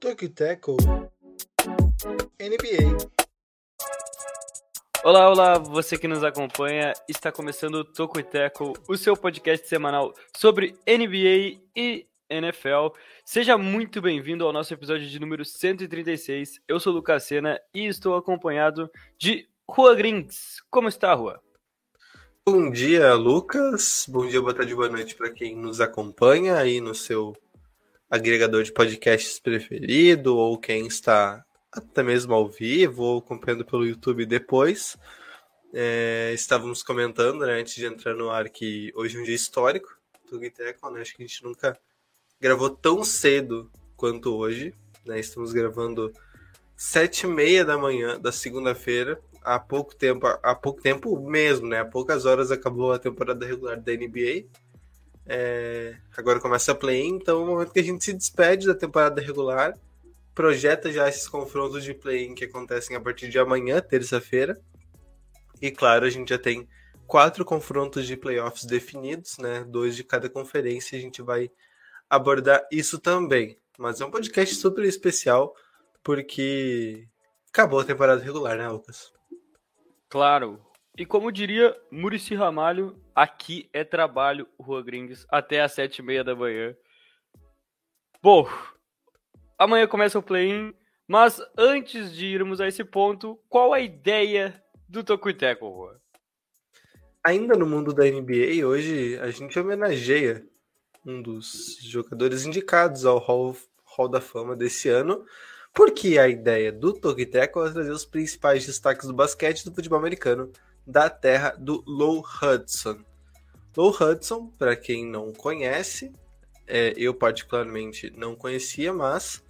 Tokyo Tackle NBA. Olá, olá, você que nos acompanha, está começando o Toco e Tackle, o seu podcast semanal sobre NBA e NFL. Seja muito bem-vindo ao nosso episódio de número 136. Eu sou o Lucas Sena e estou acompanhado de Rua Grings. Como está, Rua? Bom dia, Lucas. Bom dia, boa tarde, boa noite para quem nos acompanha aí no seu agregador de podcasts preferido ou quem está até mesmo ao vivo ou acompanhando pelo YouTube depois. É, estávamos comentando, né, antes de entrar no ar, que hoje é um dia histórico do Guiteco, né? Acho que a gente nunca gravou tão cedo quanto hoje, né? Estamos gravando sete e meia da manhã da segunda-feira. Há pouco tempo, há pouco tempo mesmo, né? Há poucas horas acabou a temporada regular da NBA. É, agora começa a play-in, então é o momento que a gente se despede da temporada regular projeta já esses confrontos de play-in que acontecem a partir de amanhã, terça-feira. E claro, a gente já tem quatro confrontos de playoffs definidos, né? Dois de cada conferência. A gente vai abordar isso também. Mas é um podcast super especial porque acabou a temporada regular, né, Lucas? Claro. E como diria Murici Ramalho, aqui é trabalho, Rua Gringues, até às sete e meia da manhã. Bom, Amanhã começa o play-in, mas antes de irmos a esse ponto, qual a ideia do Tokuiteco, Rua? Ainda no mundo da NBA, hoje a gente homenageia um dos jogadores indicados ao Hall, Hall da Fama desse ano, porque a ideia do Tokiteco é trazer os principais destaques do basquete do futebol americano da terra do Low Hudson. Low Hudson, para quem não conhece, é, eu particularmente não conhecia, mas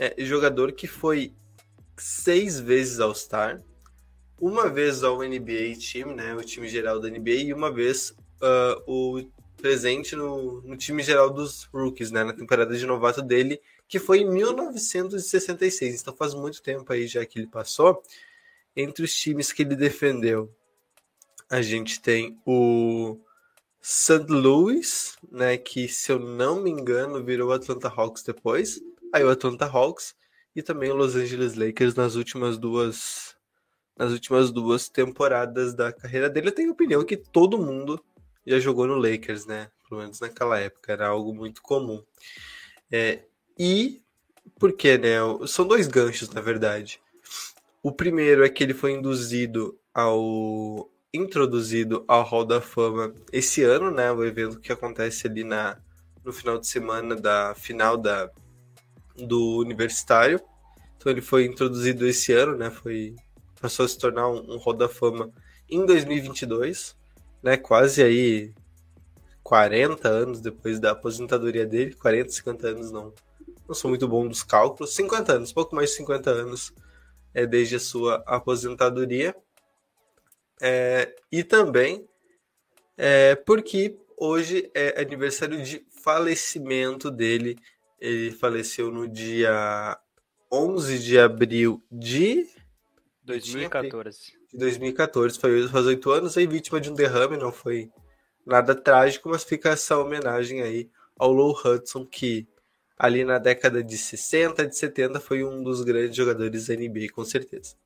é, jogador que foi seis vezes All-Star, uma vez ao NBA Team, né, o time geral da NBA, e uma vez uh, o presente no, no, time geral dos rookies, né, na temporada de novato dele, que foi em 1966. Então faz muito tempo aí já que ele passou. Entre os times que ele defendeu, a gente tem o St. Louis, né, que se eu não me engano virou Atlanta Hawks depois aí o Atlanta Hawks e também o Los Angeles Lakers nas últimas duas nas últimas duas temporadas da carreira dele. Eu tenho opinião que todo mundo já jogou no Lakers, né? Pelo menos naquela época era algo muito comum. É, e porque, né? São dois ganchos, na verdade. O primeiro é que ele foi induzido ao introduzido ao Hall da Fama esse ano, né? O evento que acontece ali na no final de semana da final da do universitário. Então ele foi introduzido esse ano, né? Foi passou a se tornar um, um Hall da Fama em 2022, né? Quase aí 40 anos depois da aposentadoria dele, 40, 50 anos não. Não sou muito bom dos cálculos, 50 anos, pouco mais de 50 anos é desde a sua aposentadoria. É, e também é, porque hoje é aniversário de falecimento dele ele faleceu no dia 11 de abril de 2014. De 2014, foi faz oito anos, aí vítima de um derrame, não foi nada trágico, mas fica essa homenagem aí ao Low Hudson, que ali na década de 60, de 70 foi um dos grandes jogadores da NBA, com certeza.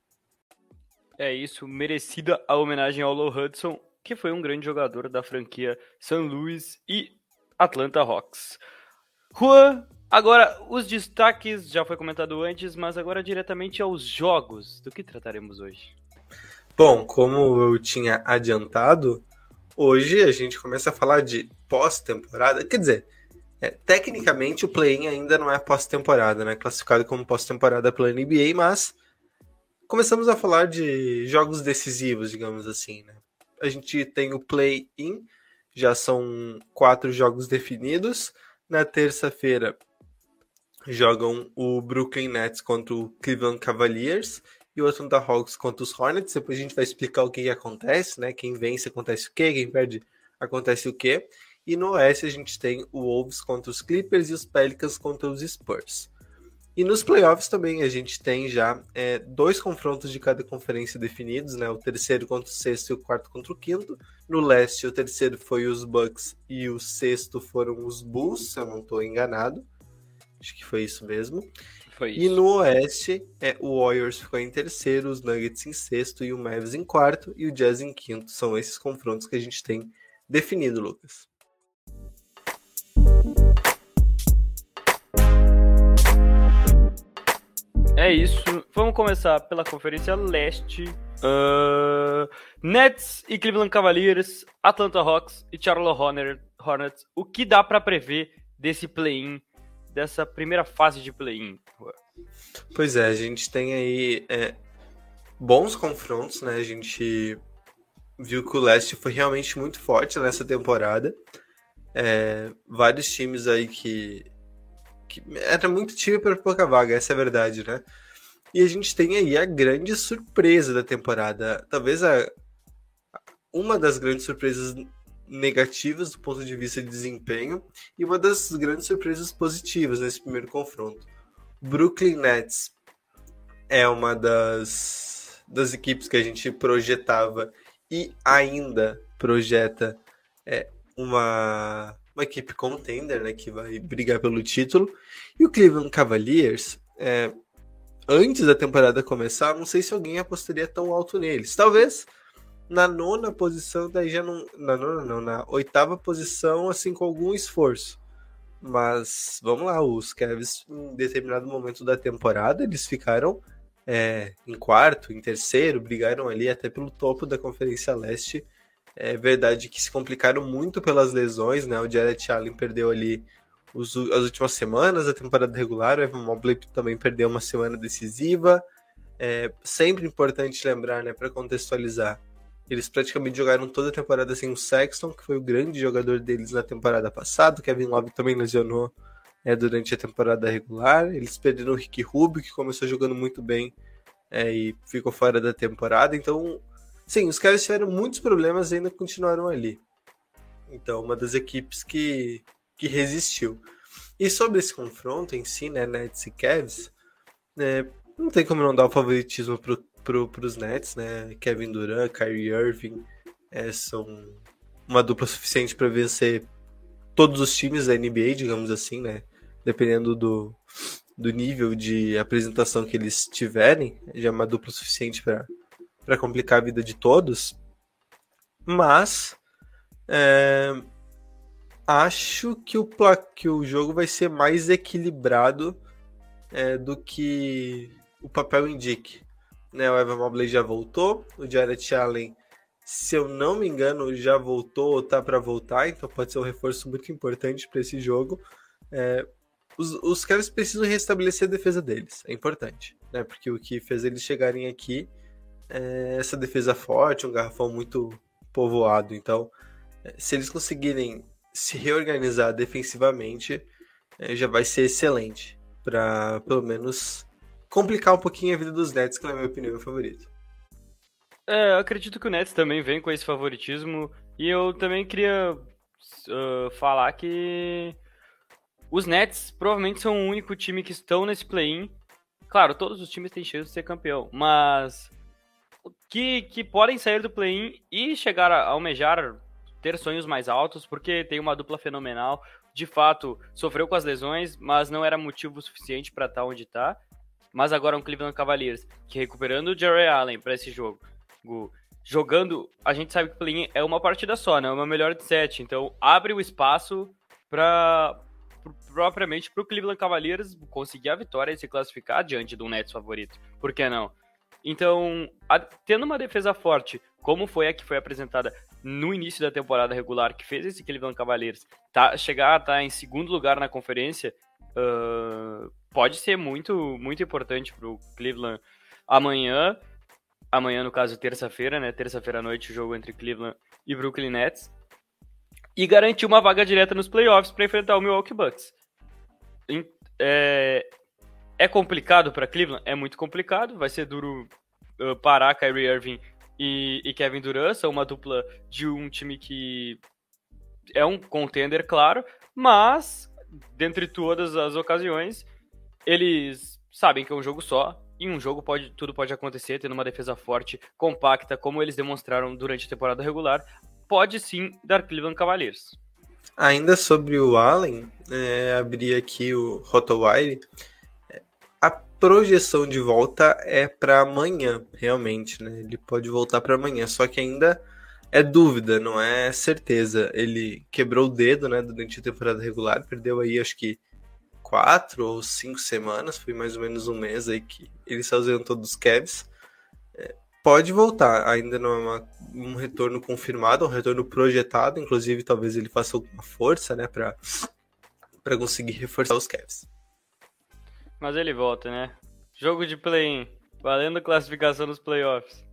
É isso, merecida a homenagem ao Low Hudson, que foi um grande jogador da franquia St. Louis e Atlanta Hawks. Juan, Agora, os destaques já foi comentado antes, mas agora diretamente aos jogos. Do que trataremos hoje? Bom, como eu tinha adiantado, hoje a gente começa a falar de pós-temporada. Quer dizer, é, tecnicamente o play-in ainda não é pós-temporada, né? Classificado como pós-temporada pela NBA, mas começamos a falar de jogos decisivos, digamos assim, né? A gente tem o play-in, já são quatro jogos definidos. Na terça-feira, jogam o Brooklyn Nets contra o Cleveland Cavaliers e o Atlanta Hawks contra os Hornets. Depois a gente vai explicar o que, que acontece, né? Quem vence acontece o quê, quem perde acontece o quê. E no Oeste a gente tem o Wolves contra os Clippers e os Pelicans contra os Spurs. E nos playoffs também a gente tem já é, dois confrontos de cada conferência definidos, né? O terceiro contra o sexto e o quarto contra o quinto. No leste, o terceiro foi os Bucks e o sexto foram os Bulls, se eu não estou enganado. Acho que foi isso mesmo. Foi E isso. no oeste, é, o Warriors ficou em terceiro, os Nuggets em sexto e o Mavs em quarto e o Jazz em quinto. São esses confrontos que a gente tem definido, Lucas. É isso. Vamos começar pela Conferência Leste. Ahn, Nets e Cleveland Cavaliers, Atlanta Hawks e Charlotte Hornets. O que dá pra prever desse play-in, dessa primeira fase de play-in? Pois é, a gente tem aí é, bons confrontos, né? A gente viu que o leste foi realmente muito forte nessa temporada. É, vários times aí que, que era muito time para pouca vaga, essa é a verdade, né? E a gente tem aí a grande surpresa da temporada, talvez a uma das grandes surpresas negativas do ponto de vista de desempenho e uma das grandes surpresas positivas nesse primeiro confronto. Brooklyn Nets é uma das, das equipes que a gente projetava e ainda projeta é, uma, uma equipe contender, né, que vai brigar pelo título. E o Cleveland Cavaliers, é, antes da temporada começar, não sei se alguém apostaria tão alto neles. Talvez na nona posição, daí já não. Na nona não, na oitava posição, assim, com algum esforço. Mas vamos lá, os Cavs, em determinado momento da temporada, eles ficaram é, em quarto, em terceiro, brigaram ali até pelo topo da Conferência Leste. É verdade que se complicaram muito pelas lesões, né? O Jared Allen perdeu ali os, as últimas semanas da temporada regular, o Evan Mobley também perdeu uma semana decisiva. É sempre importante lembrar, né, para contextualizar, eles praticamente jogaram toda a temporada sem o Sexton, que foi o grande jogador deles na temporada passada. Kevin Love também lesionou é, durante a temporada regular. Eles perderam o Ricky Rubio, que começou jogando muito bem é, e ficou fora da temporada. Então, sim, os caras tiveram muitos problemas e ainda continuaram ali. Então, uma das equipes que, que resistiu. E sobre esse confronto em si, né, Nets e Cavs, né, não tem como não dar o favoritismo pro, pro, pros Nets, né? Kevin Durant, Kyrie Irving é, são uma dupla suficiente para vencer todos os times da NBA, digamos assim, né? Dependendo do, do nível de apresentação que eles tiverem, já é uma dupla suficiente para complicar a vida de todos. Mas é, acho que o, que o jogo vai ser mais equilibrado é, do que o papel indique. Né, o Evan Mobley já voltou, o Jared Allen, se eu não me engano, já voltou ou tá para voltar, então pode ser um reforço muito importante para esse jogo. É, os, os caras precisam restabelecer a defesa deles, é importante, né? Porque o que fez eles chegarem aqui é essa defesa forte, um garrafão muito povoado. Então, é, se eles conseguirem se reorganizar defensivamente, é, já vai ser excelente para pelo menos complicar um pouquinho a vida dos Nets, que na minha opinião é o favorito. É, eu acredito que o Nets também vem com esse favoritismo. E eu também queria uh, falar que os Nets provavelmente são o único time que estão nesse play-in. Claro, todos os times têm chance de ser campeão, mas que, que podem sair do play-in e chegar a almejar ter sonhos mais altos, porque tem uma dupla fenomenal. De fato, sofreu com as lesões, mas não era motivo suficiente para estar onde está. Mas agora um Cleveland Cavaliers que recuperando o Jerry Allen para esse jogo, jogando, a gente sabe que o play-in é uma partida só, né? Uma melhor de sete, então abre o espaço para propriamente para o Cleveland Cavaliers conseguir a vitória e se classificar diante do Nets favorito. Por que não? Então, a, tendo uma defesa forte, como foi a que foi apresentada no início da temporada regular, que fez esse Cleveland Cavaliers tá, chegar a estar tá em segundo lugar na conferência, uh, pode ser muito, muito importante para o Cleveland amanhã. Amanhã, no caso, terça-feira, né? Terça-feira à noite, o jogo entre Cleveland e Brooklyn Nets. E garantir uma vaga direta nos playoffs para enfrentar o Milwaukee Bucks. É, é complicado para Cleveland? É muito complicado. Vai ser duro uh, parar Kyrie Irving e, e, Kevin Durant. São uma dupla de um time que é um contender, claro, mas dentre todas as ocasiões, eles sabem que é um jogo só. Em um jogo pode, tudo pode acontecer, tendo uma defesa forte, compacta, como eles demonstraram durante a temporada regular, pode sim dar Cleveland Cavaliers. Ainda sobre o Allen, é, abri aqui o Rotowire. A projeção de volta é para amanhã, realmente, né? Ele pode voltar para amanhã, só que ainda é dúvida, não é certeza. Ele quebrou o dedo, né, durante a temporada regular, perdeu aí acho que quatro ou cinco semanas, foi mais ou menos um mês aí que ele se ausentou dos Cavs. É, pode voltar, ainda não é uma, um retorno confirmado, um retorno projetado, inclusive talvez ele faça alguma força, né, para para conseguir reforçar os Cavs. Mas ele volta, né? Jogo de play-in, valendo classificação nos playoffs.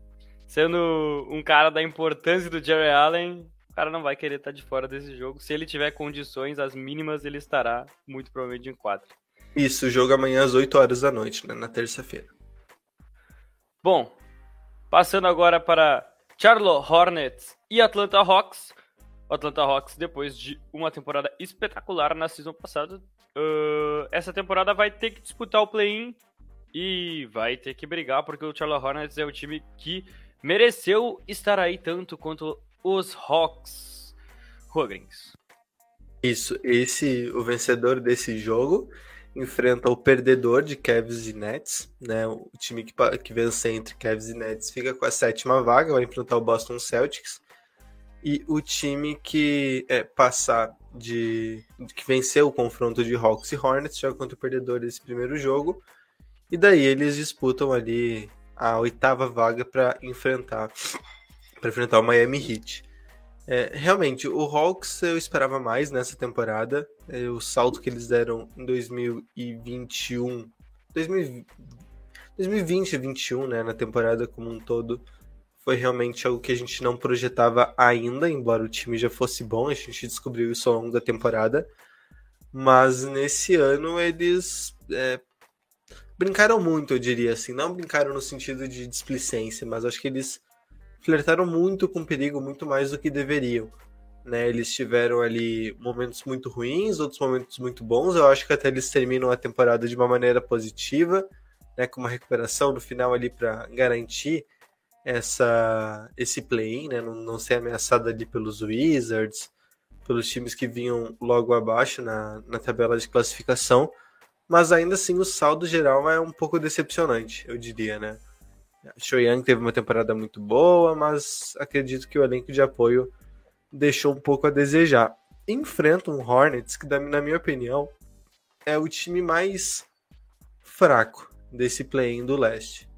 Sendo um cara da importância do Jerry Allen, cara não vai querer estar de fora desse jogo. Se ele tiver condições, as mínimas, ele estará muito provavelmente em quadra. Isso, o jogo amanhã às 8 horas da noite, né, na terça-feira. Bom, passando agora para Charlotte Hornets e Atlanta Hawks. O Atlanta Hawks, depois de uma temporada espetacular na season passada, uh, essa temporada vai ter que disputar o play-in e vai ter que brigar, porque o Charlotte Hornets é o time que mereceu estar aí tanto quanto os Hawks. Rugrings. Isso, esse o vencedor desse jogo enfrenta o perdedor de Cavs e Nets, né? O time que, que vencer entre Cavs e Nets fica com a sétima vaga, vai enfrentar o Boston Celtics. E o time que é, passar de que venceu o confronto de Hawks e Hornets joga contra o perdedor desse primeiro jogo. E daí eles disputam ali a oitava vaga para enfrentar para enfrentar o Miami Heat. É, realmente, o Hawks eu esperava mais nessa temporada. É, o salto que eles deram em 2021, 2020 e 2021, né, na temporada como um todo, foi realmente algo que a gente não projetava ainda, embora o time já fosse bom, a gente descobriu isso ao longo da temporada. Mas nesse ano eles é, brincaram muito, eu diria assim. Não brincaram no sentido de displicência, mas acho que eles flertaram muito com perigo, muito mais do que deveriam. Né, eles tiveram ali momentos muito ruins, outros momentos muito bons. Eu acho que até eles terminam a temporada de uma maneira positiva, né, com uma recuperação no final ali para garantir essa esse play-in, né, não, não ser ameaçado ali pelos Wizards, pelos times que vinham logo abaixo na, na tabela de classificação. Mas ainda assim o saldo geral é um pouco decepcionante, eu diria, né? Show Young teve uma temporada muito boa, mas acredito que o elenco de apoio deixou um pouco a desejar. Enfrenta um Hornets que, na minha opinião, é o time mais fraco desse play-in do leste.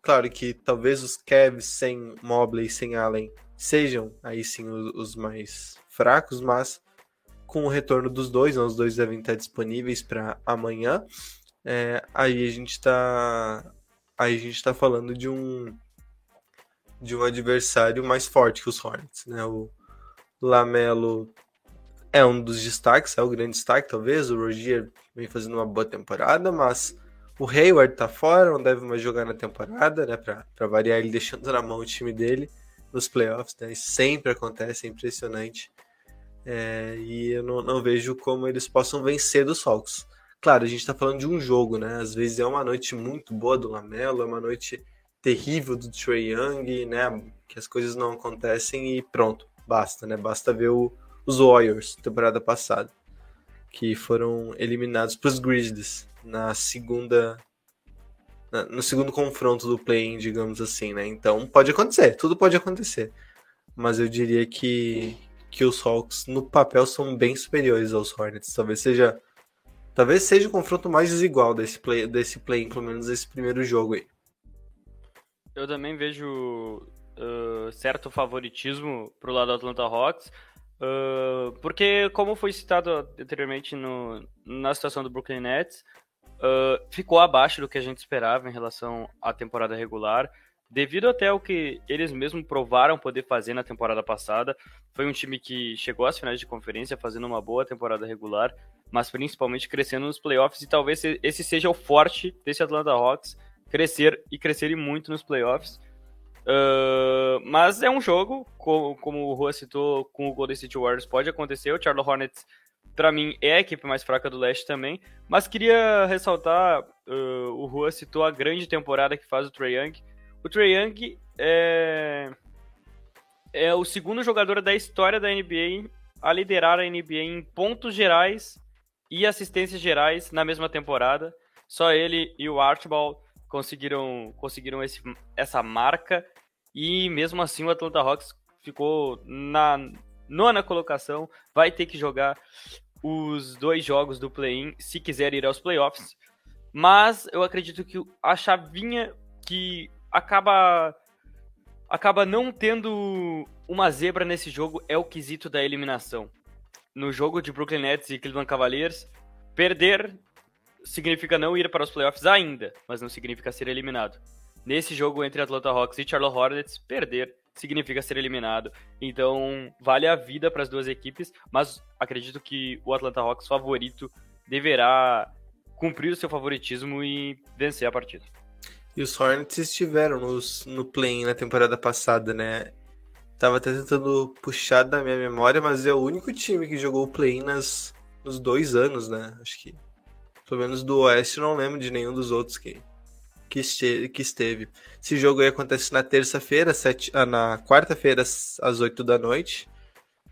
Claro que talvez os Cavs sem Mobley, sem Allen, sejam aí sim os, os mais fracos, mas com o retorno dos dois, né, os dois devem estar disponíveis para amanhã. É, aí a gente está aí a gente está falando de um de um adversário mais forte que os Hornets, né? O Lamelo é um dos destaques, é o grande destaque, talvez. O Rogier vem fazendo uma boa temporada, mas o Hayward tá fora, não deve mais jogar na temporada, né? Para variar, ele deixando na mão o time dele nos playoffs, né? Isso sempre acontece, é impressionante. É, e eu não, não, vejo como eles possam vencer dos Hawks. Claro, a gente está falando de um jogo, né? Às vezes é uma noite muito boa do Lamelo, é uma noite terrível do Trey Young, né? Que as coisas não acontecem e pronto, basta, né? Basta ver o, os Warriors temporada passada, que foram eliminados para os Grizzlies na segunda, na, no segundo confronto do play-in, digamos assim, né? Então pode acontecer, tudo pode acontecer, mas eu diria que que os Hawks no papel são bem superiores aos Hornets, talvez seja Talvez seja o confronto mais desigual desse play, desse play, pelo menos desse primeiro jogo aí. Eu também vejo uh, certo favoritismo pro lado do Atlanta Hawks, uh, porque como foi citado anteriormente no, na situação do Brooklyn Nets, uh, ficou abaixo do que a gente esperava em relação à temporada regular devido até ao que eles mesmos provaram poder fazer na temporada passada. Foi um time que chegou às finais de conferência fazendo uma boa temporada regular, mas principalmente crescendo nos playoffs, e talvez esse seja o forte desse Atlanta Hawks, crescer e crescer muito nos playoffs. Uh, mas é um jogo, como, como o Rua citou, com o Golden State Warriors pode acontecer. O Charlotte Hornets, para mim, é a equipe mais fraca do leste também. Mas queria ressaltar, uh, o Rua citou a grande temporada que faz o Trae Young. O Trae Young é, é o segundo jogador da história da NBA a liderar a NBA em pontos gerais e assistências gerais na mesma temporada. Só ele e o Archibald conseguiram, conseguiram esse, essa marca e mesmo assim o Atlanta Hawks ficou na nona colocação, vai ter que jogar os dois jogos do play-in se quiser ir aos playoffs. Mas eu acredito que a chavinha que acaba acaba não tendo uma zebra nesse jogo é o quesito da eliminação. No jogo de Brooklyn Nets e Cleveland Cavaliers, perder significa não ir para os playoffs ainda, mas não significa ser eliminado. Nesse jogo entre Atlanta Hawks e Charlotte Hornets, perder significa ser eliminado. Então, vale a vida para as duas equipes, mas acredito que o Atlanta Hawks favorito deverá cumprir o seu favoritismo e vencer a partida. E os Hornets estiveram nos, no play na temporada passada, né? Tava até tentando puxar da minha memória, mas é o único time que jogou o play nos dois anos, né? Acho que pelo menos do Oeste, não lembro de nenhum dos outros que, que, este, que esteve. Esse jogo aí acontece na terça-feira, ah, na quarta-feira, às 8 da noite.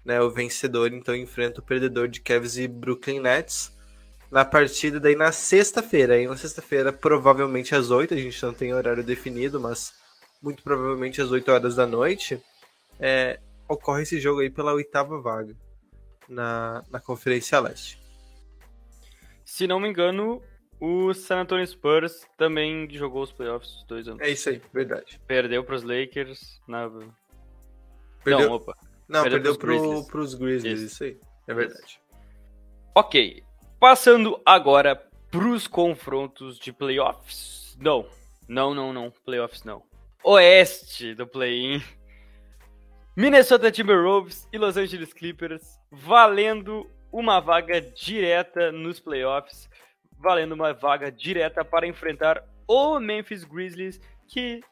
Né, o vencedor então enfrenta o perdedor de Cavs e Brooklyn Nets na partida daí na sexta-feira. Aí na sexta-feira, provavelmente às 8, a gente não tem horário definido, mas muito provavelmente às 8 horas da noite, é, ocorre esse jogo aí pela oitava vaga na, na Conferência Leste. Se não me engano, o San Antonio Spurs também jogou os playoffs dois anos. É isso aí, verdade. Perdeu para os Lakers na. Perdeu... Não, opa. Não, perdeu, perdeu para os Grizzlies, isso. isso aí. É verdade. Ok. Passando agora para os confrontos de playoffs. Não, não, não, não. Playoffs não. Oeste do play-in. Minnesota Timberwolves e Los Angeles Clippers valendo uma vaga direta nos playoffs, valendo uma vaga direta para enfrentar o Memphis Grizzlies, que,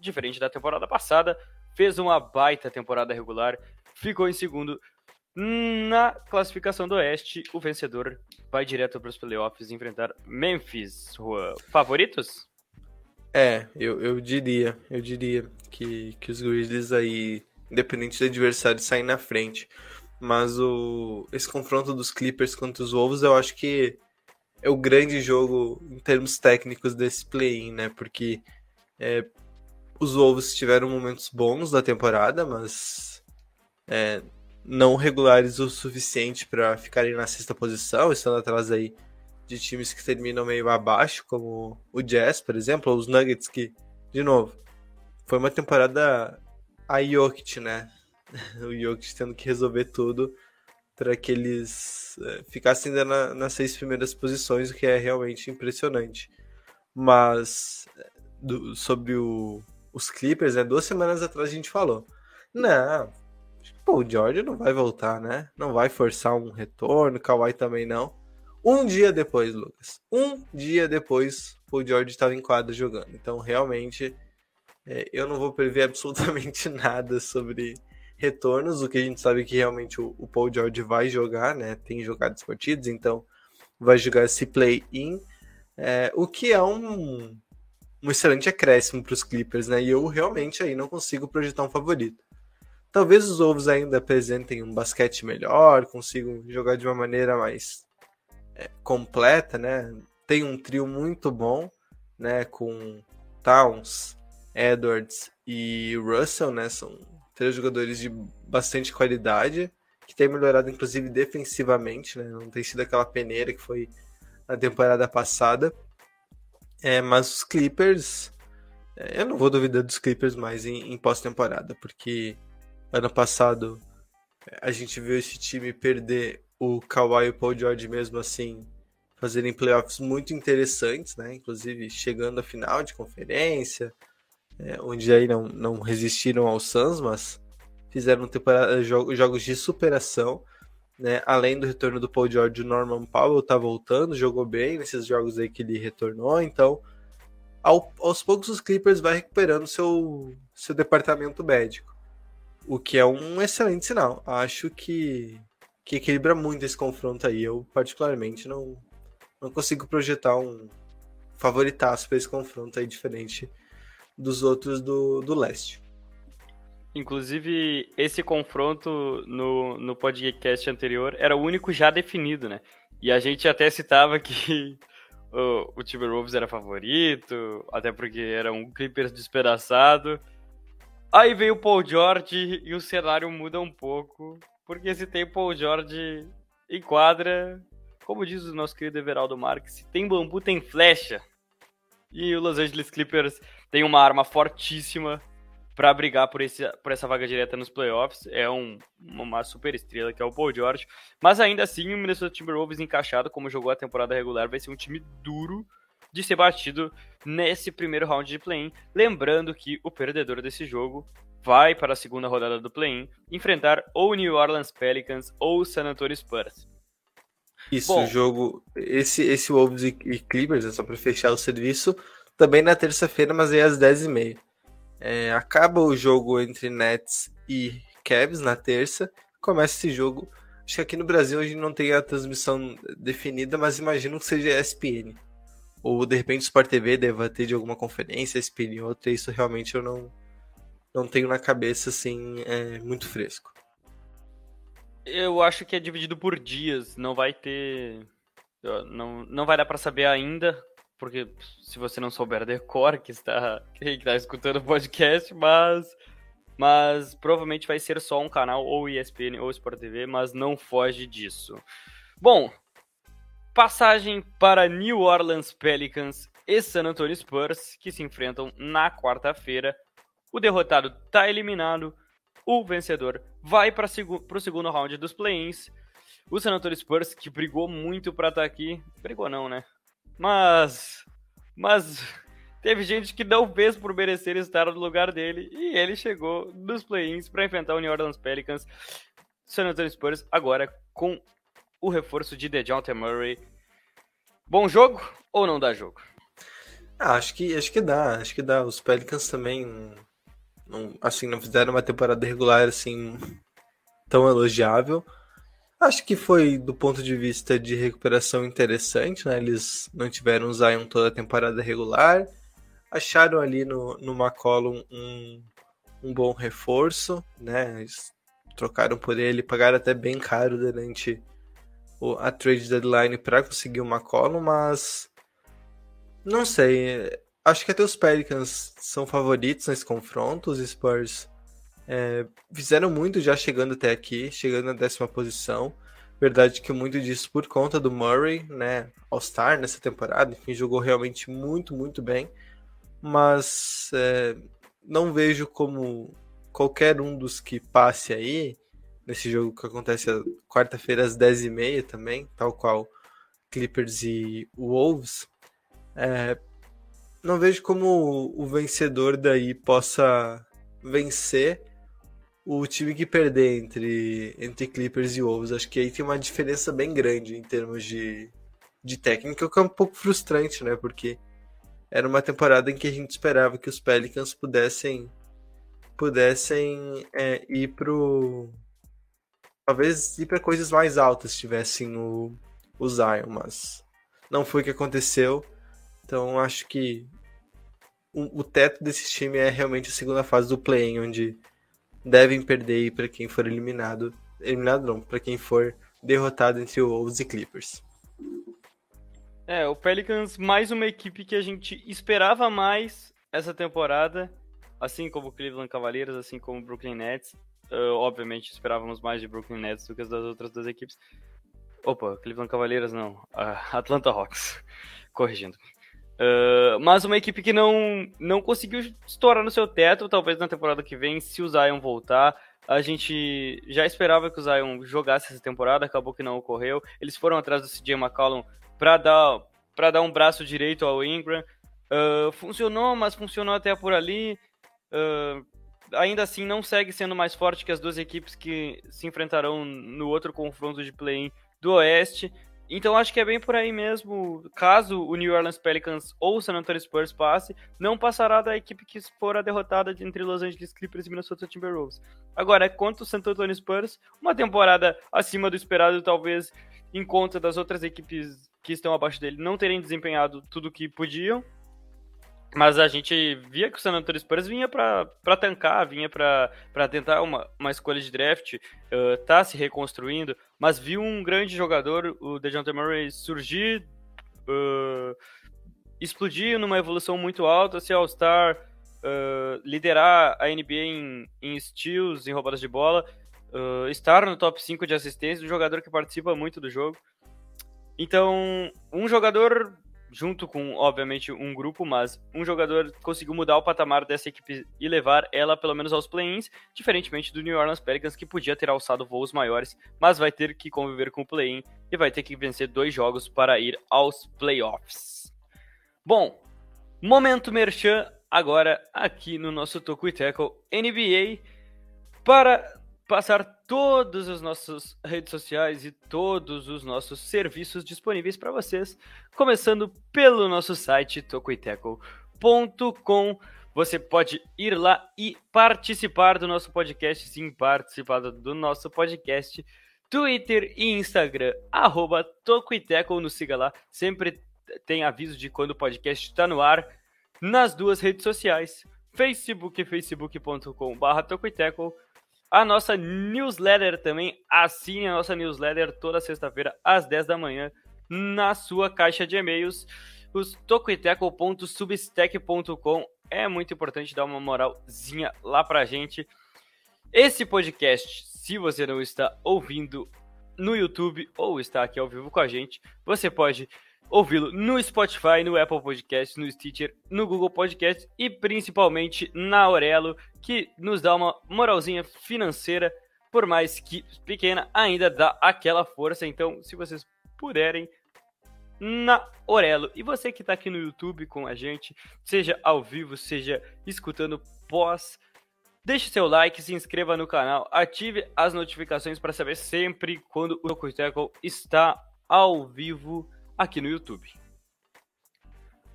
diferente da temporada passada, fez uma baita temporada regular, ficou em segundo na classificação do Oeste. O vencedor vai direto para os playoffs enfrentar Memphis. Favoritos? É, eu, eu diria, eu diria que, que os Grizzlies aí, independente do adversário, saem na frente. Mas o, esse confronto dos Clippers contra os Wolves, eu acho que é o grande jogo em termos técnicos desse play-in, né? Porque é, os Wolves tiveram momentos bons da temporada, mas é, não regulares o suficiente para ficarem na sexta posição, estando atrás aí de times que terminam meio abaixo, como o Jazz, por exemplo, ou os Nuggets, que, de novo, foi uma temporada a Jokic, né? o Jokic tendo que resolver tudo para que eles é, ficassem ainda na, nas seis primeiras posições, o que é realmente impressionante. Mas do, sobre o, os Clippers, né, duas semanas atrás a gente falou, não, pô, o George não vai voltar, né? Não vai forçar um retorno, Kawhi também não. Um dia depois, Lucas, um dia depois, o George estava em quadro jogando. Então, realmente, é, eu não vou prever absolutamente nada sobre retornos, o que a gente sabe que realmente o, o Paul George vai jogar, né? Tem jogado as partidas, então vai jogar esse play-in, é, o que é um, um excelente acréscimo para os Clippers, né? E eu realmente aí não consigo projetar um favorito. Talvez os Wolves ainda apresentem um basquete melhor, consigam jogar de uma maneira mais é, completa, né? Tem um trio muito bom, né? Com Towns, Edwards e Russell, né? São três jogadores de bastante qualidade, que tem melhorado inclusive defensivamente, né? Não tem sido aquela peneira que foi na temporada passada. É, mas os Clippers, é, eu não vou duvidar dos Clippers mais em, em pós-temporada, porque ano passado a gente viu esse time perder o Kawhi e o Paul George mesmo assim fazerem playoffs muito interessantes, né? Inclusive chegando à final de conferência, é, onde aí não, não resistiram ao Suns, mas fizeram temporada, jogos de superação. Né? Além do retorno do Paul George, o Norman Powell tá voltando, jogou bem nesses jogos aí que ele retornou, então ao, aos poucos os Clippers vai recuperando seu, seu departamento médico. O que é um excelente sinal. Acho que, que equilibra muito esse confronto aí. Eu, particularmente, não, não consigo projetar um favoritaço para esse confronto aí, diferente dos outros do, do leste. Inclusive, esse confronto no, no podcast anterior era o único já definido, né? E a gente até citava que o, o Timberwolves era favorito, até porque era um Clippers despedaçado. Aí veio o Paul George e o cenário muda um pouco, porque se tem Paul George em quadra, como diz o nosso querido Everaldo Marques, se tem bambu tem flecha. E o Los Angeles Clippers tem uma arma fortíssima para brigar por, esse, por essa vaga direta nos playoffs. É um, uma super estrela que é o Paul George. Mas ainda assim, o Minnesota Timberwolves encaixado, como jogou a temporada regular, vai ser um time duro de ser batido nesse primeiro round de play-in. Lembrando que o perdedor desse jogo vai para a segunda rodada do play-in enfrentar ou o New Orleans Pelicans ou o San Antonio Spurs. Isso, o jogo. Esse, esse Wolves e Clippers, é só para fechar o serviço, também na terça-feira, mas aí às 10h30. É, acaba o jogo entre Nets e Cavs na terça. Começa esse jogo. Acho que aqui no Brasil a gente não tem a transmissão definida, mas imagino que seja ESPN. Ou de repente Sport TV deva ter de alguma conferência, ESPN outra. Isso realmente eu não, não tenho na cabeça assim, é, muito fresco. Eu acho que é dividido por dias, não vai ter. Não, não vai dar para saber ainda porque se você não souber decor que está, que está escutando o podcast, mas, mas provavelmente vai ser só um canal ou ESPN ou Sport TV, mas não foge disso. Bom, passagem para New Orleans Pelicans e San Antonio Spurs, que se enfrentam na quarta-feira. O derrotado está eliminado, o vencedor vai para o segundo round dos play-ins. O San Antonio Spurs, que brigou muito para estar tá aqui, brigou não, né? Mas. Mas. Teve gente que não fez por merecer estar no lugar dele. E ele chegou nos play-ins para enfrentar o New Orleans Pelicans. San Antonio Spurs agora com o reforço de DeJounte Murray. Bom jogo ou não dá jogo? Ah, acho que acho que dá, acho que dá. Os Pelicans também não, assim não fizeram uma temporada regular assim tão elogiável. Acho que foi, do ponto de vista de recuperação, interessante, né? Eles não tiveram o Zion toda a temporada regular. Acharam ali no, no McCollum um, um bom reforço, né? Eles trocaram por ele, pagaram até bem caro durante a trade deadline para conseguir o McCollum, mas não sei. Acho que até os Pelicans são favoritos nesse confronto. Os Spurs é, fizeram muito já chegando até aqui, chegando na décima posição. Verdade que muito disso por conta do Murray, né? All-Star nessa temporada, enfim, jogou realmente muito, muito bem. Mas é, não vejo como qualquer um dos que passe aí, nesse jogo que acontece quarta-feira às 10h30 também, tal qual Clippers e Wolves, é, não vejo como o vencedor daí possa vencer o time que perder entre, entre Clippers e Wolves. Acho que aí tem uma diferença bem grande em termos de, de técnica, o que é um pouco frustrante, né? Porque era uma temporada em que a gente esperava que os Pelicans pudessem pudessem é, ir pro talvez ir para coisas mais altas se tivessem o, o Zion, mas não foi o que aconteceu. Então acho que o, o teto desse time é realmente a segunda fase do play-in, onde devem perder para quem for eliminado. Eliminado não, para quem for derrotado entre o Wolves e Clippers. É, o Pelicans mais uma equipe que a gente esperava mais essa temporada, assim como o Cleveland Cavaliers, assim como o Brooklyn Nets. Uh, obviamente esperávamos mais de Brooklyn Nets do que as das outras duas equipes. Opa, Cleveland Cavaliers não, uh, Atlanta Hawks, corrigindo. Uh, mas uma equipe que não, não conseguiu estourar no seu teto, talvez na temporada que vem, se o Zion voltar. A gente já esperava que o Zion jogasse essa temporada, acabou que não ocorreu. Eles foram atrás do CJ McCollum para dar, dar um braço direito ao Ingram. Uh, funcionou, mas funcionou até por ali. Uh, ainda assim, não segue sendo mais forte que as duas equipes que se enfrentarão no outro confronto de play-in do Oeste. Então acho que é bem por aí mesmo. Caso o New Orleans Pelicans ou o San Antonio Spurs passe, não passará da equipe que for a derrotada entre Los Angeles Clippers e Minnesota Timberwolves. Agora, quanto o San Antonio Spurs, uma temporada acima do esperado, talvez em conta das outras equipes que estão abaixo dele não terem desempenhado tudo o que podiam. Mas a gente via que o San Antonio Spurs vinha para tancar, vinha para tentar uma, uma escolha de draft, uh, tá se reconstruindo, mas viu um grande jogador, o DeJounte Murray, surgir, uh, explodir numa evolução muito alta, ser All-Star, uh, liderar a NBA em, em steals, em roubadas de bola, uh, estar no top 5 de assistência, um jogador que participa muito do jogo. Então, um jogador junto com, obviamente, um grupo, mas um jogador conseguiu mudar o patamar dessa equipe e levar ela pelo menos aos play-ins, diferentemente do New Orleans Pelicans, que podia ter alçado voos maiores, mas vai ter que conviver com o play-in e vai ter que vencer dois jogos para ir aos playoffs. Bom, momento merchan agora aqui no nosso Toku e Tackle NBA para passar todas as nossas redes sociais e todos os nossos serviços disponíveis para vocês, começando pelo nosso site tocoiteco.com. Você pode ir lá e participar do nosso podcast, sim, participar do nosso podcast, Twitter e Instagram, arroba Tocoiteco, nos siga lá, sempre tem aviso de quando o podcast está no ar, nas duas redes sociais, Facebook, facebook.com.br a nossa newsletter também. Assine a nossa newsletter toda sexta-feira às 10 da manhã na sua caixa de e-mails. Os tocoiteco.substack.com é muito importante dar uma moralzinha lá pra gente. Esse podcast, se você não está ouvindo no YouTube ou está aqui ao vivo com a gente, você pode ouvi-lo no Spotify, no Apple Podcast, no Stitcher, no Google Podcast e principalmente na Aurelo, que nos dá uma moralzinha financeira, por mais que pequena, ainda dá aquela força. Então, se vocês puderem, na Orelo. E você que está aqui no YouTube com a gente, seja ao vivo, seja escutando pós, deixe seu like, se inscreva no canal, ative as notificações para saber sempre quando o Doku está ao vivo aqui no YouTube.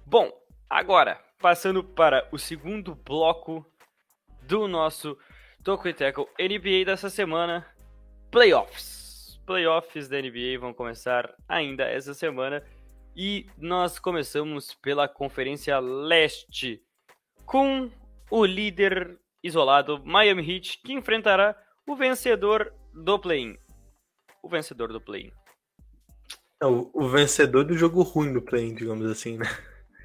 Bom, agora, passando para o segundo bloco do nosso Toku Tackle NBA dessa semana, Playoffs. Playoffs da NBA vão começar ainda essa semana e nós começamos pela Conferência Leste com o líder isolado Miami Heat que enfrentará o vencedor do play-in. O vencedor do play-in. O, o vencedor do jogo ruim do play, digamos assim, né?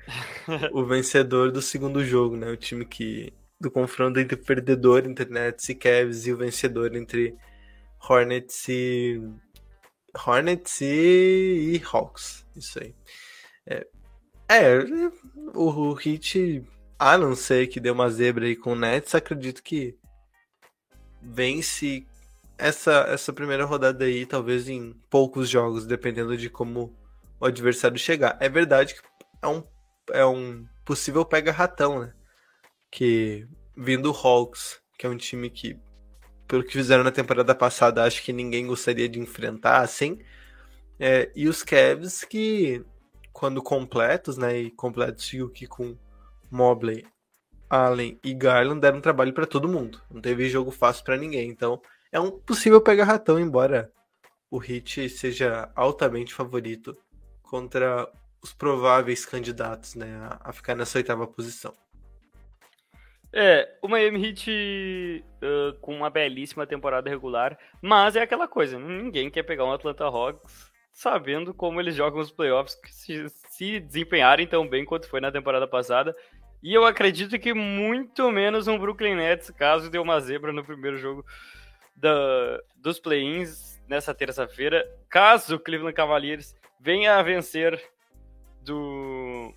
o vencedor do segundo jogo, né? O time que. Do confronto entre o perdedor entre Nets e Cavs e o vencedor entre Hornets e. Hornets e, e Hawks. Isso aí. É, é o, o Heat, a não ser que deu uma zebra aí com o Nets, acredito que vence essa, essa primeira rodada aí, talvez em poucos jogos, dependendo de como o adversário chegar. É verdade que é um, é um possível pega-ratão, né? Que vindo o Hawks, que é um time que, pelo que fizeram na temporada passada, acho que ninguém gostaria de enfrentar, assim. É, e os Cavs que, quando completos, né? E completos Yuki com Mobley, Allen e Garland deram trabalho para todo mundo. Não teve jogo fácil para ninguém. Então, é um possível pega-ratão, embora o Hit seja altamente favorito contra os prováveis candidatos né, a ficar nessa oitava posição. É, o Miami Heat uh, com uma belíssima temporada regular, mas é aquela coisa, ninguém quer pegar um Atlanta Hawks sabendo como eles jogam os playoffs, se, se desempenharem tão bem quanto foi na temporada passada. E eu acredito que muito menos um Brooklyn Nets, caso dê uma zebra no primeiro jogo da, dos play-ins nessa terça-feira, caso o Cleveland Cavaliers venha a vencer do